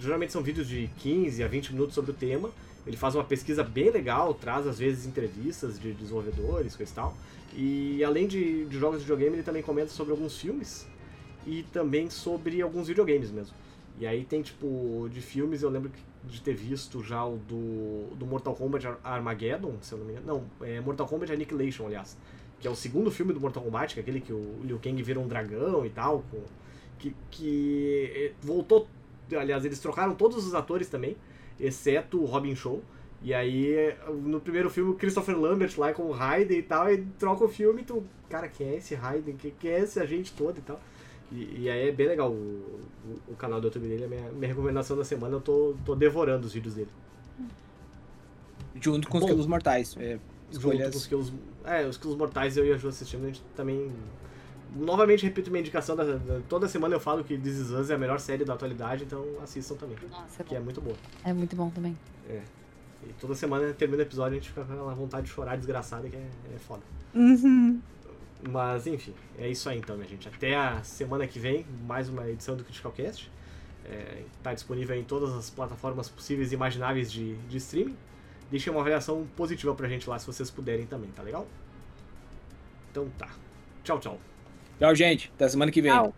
geralmente são vídeos de 15 a 20 minutos sobre o tema. Ele faz uma pesquisa bem legal, traz às vezes entrevistas de desenvolvedores, coisa e tal. E além de, de jogos de videogame, ele também comenta sobre alguns filmes e também sobre alguns videogames mesmo. E aí tem, tipo, de filmes, eu lembro de ter visto já o do, do Mortal Kombat Ar- Armageddon, se eu não me engano. Não, é Mortal Kombat Annihilation, aliás. Que é o segundo filme do Mortal Kombat, que é aquele que o Liu Kang vira um dragão e tal. com- que, que eh, voltou. Aliás, eles trocaram todos os atores também, exceto o Robin Show. E aí, no primeiro filme, o Christopher Lambert lá com o Raiden e tal, e troca o filme e tu, cara, quem é esse Raiden? Quem é esse agente todo e tal? E, e aí é bem legal o, o, o canal do YouTube dele, é minha, minha recomendação da semana, eu tô, tô devorando os vídeos dele. Junto com os Bom, quilos mortais. É, Junto com escolhas. os Kills, é, os Kills Mortais eu e a Ju assistindo, a gente também... Novamente repito minha indicação, da, da- toda semana eu falo que This Is Us é a melhor série da atualidade, então assistam também, Nossa, é que é bom. muito boa. É muito bom também. E toda semana termina o episódio e a gente fica com aquela vontade de chorar desgraçada que é, é foda. Uhum. Mas enfim, é isso aí então, minha gente. Até a semana que vem, mais uma edição do Critical Cast. É, tá disponível em todas as plataformas possíveis e imagináveis de, de streaming. Deixem uma avaliação positiva pra gente lá se vocês puderem também, tá legal? Então tá. Tchau, tchau. Tchau, gente. Até semana que vem. Tchau.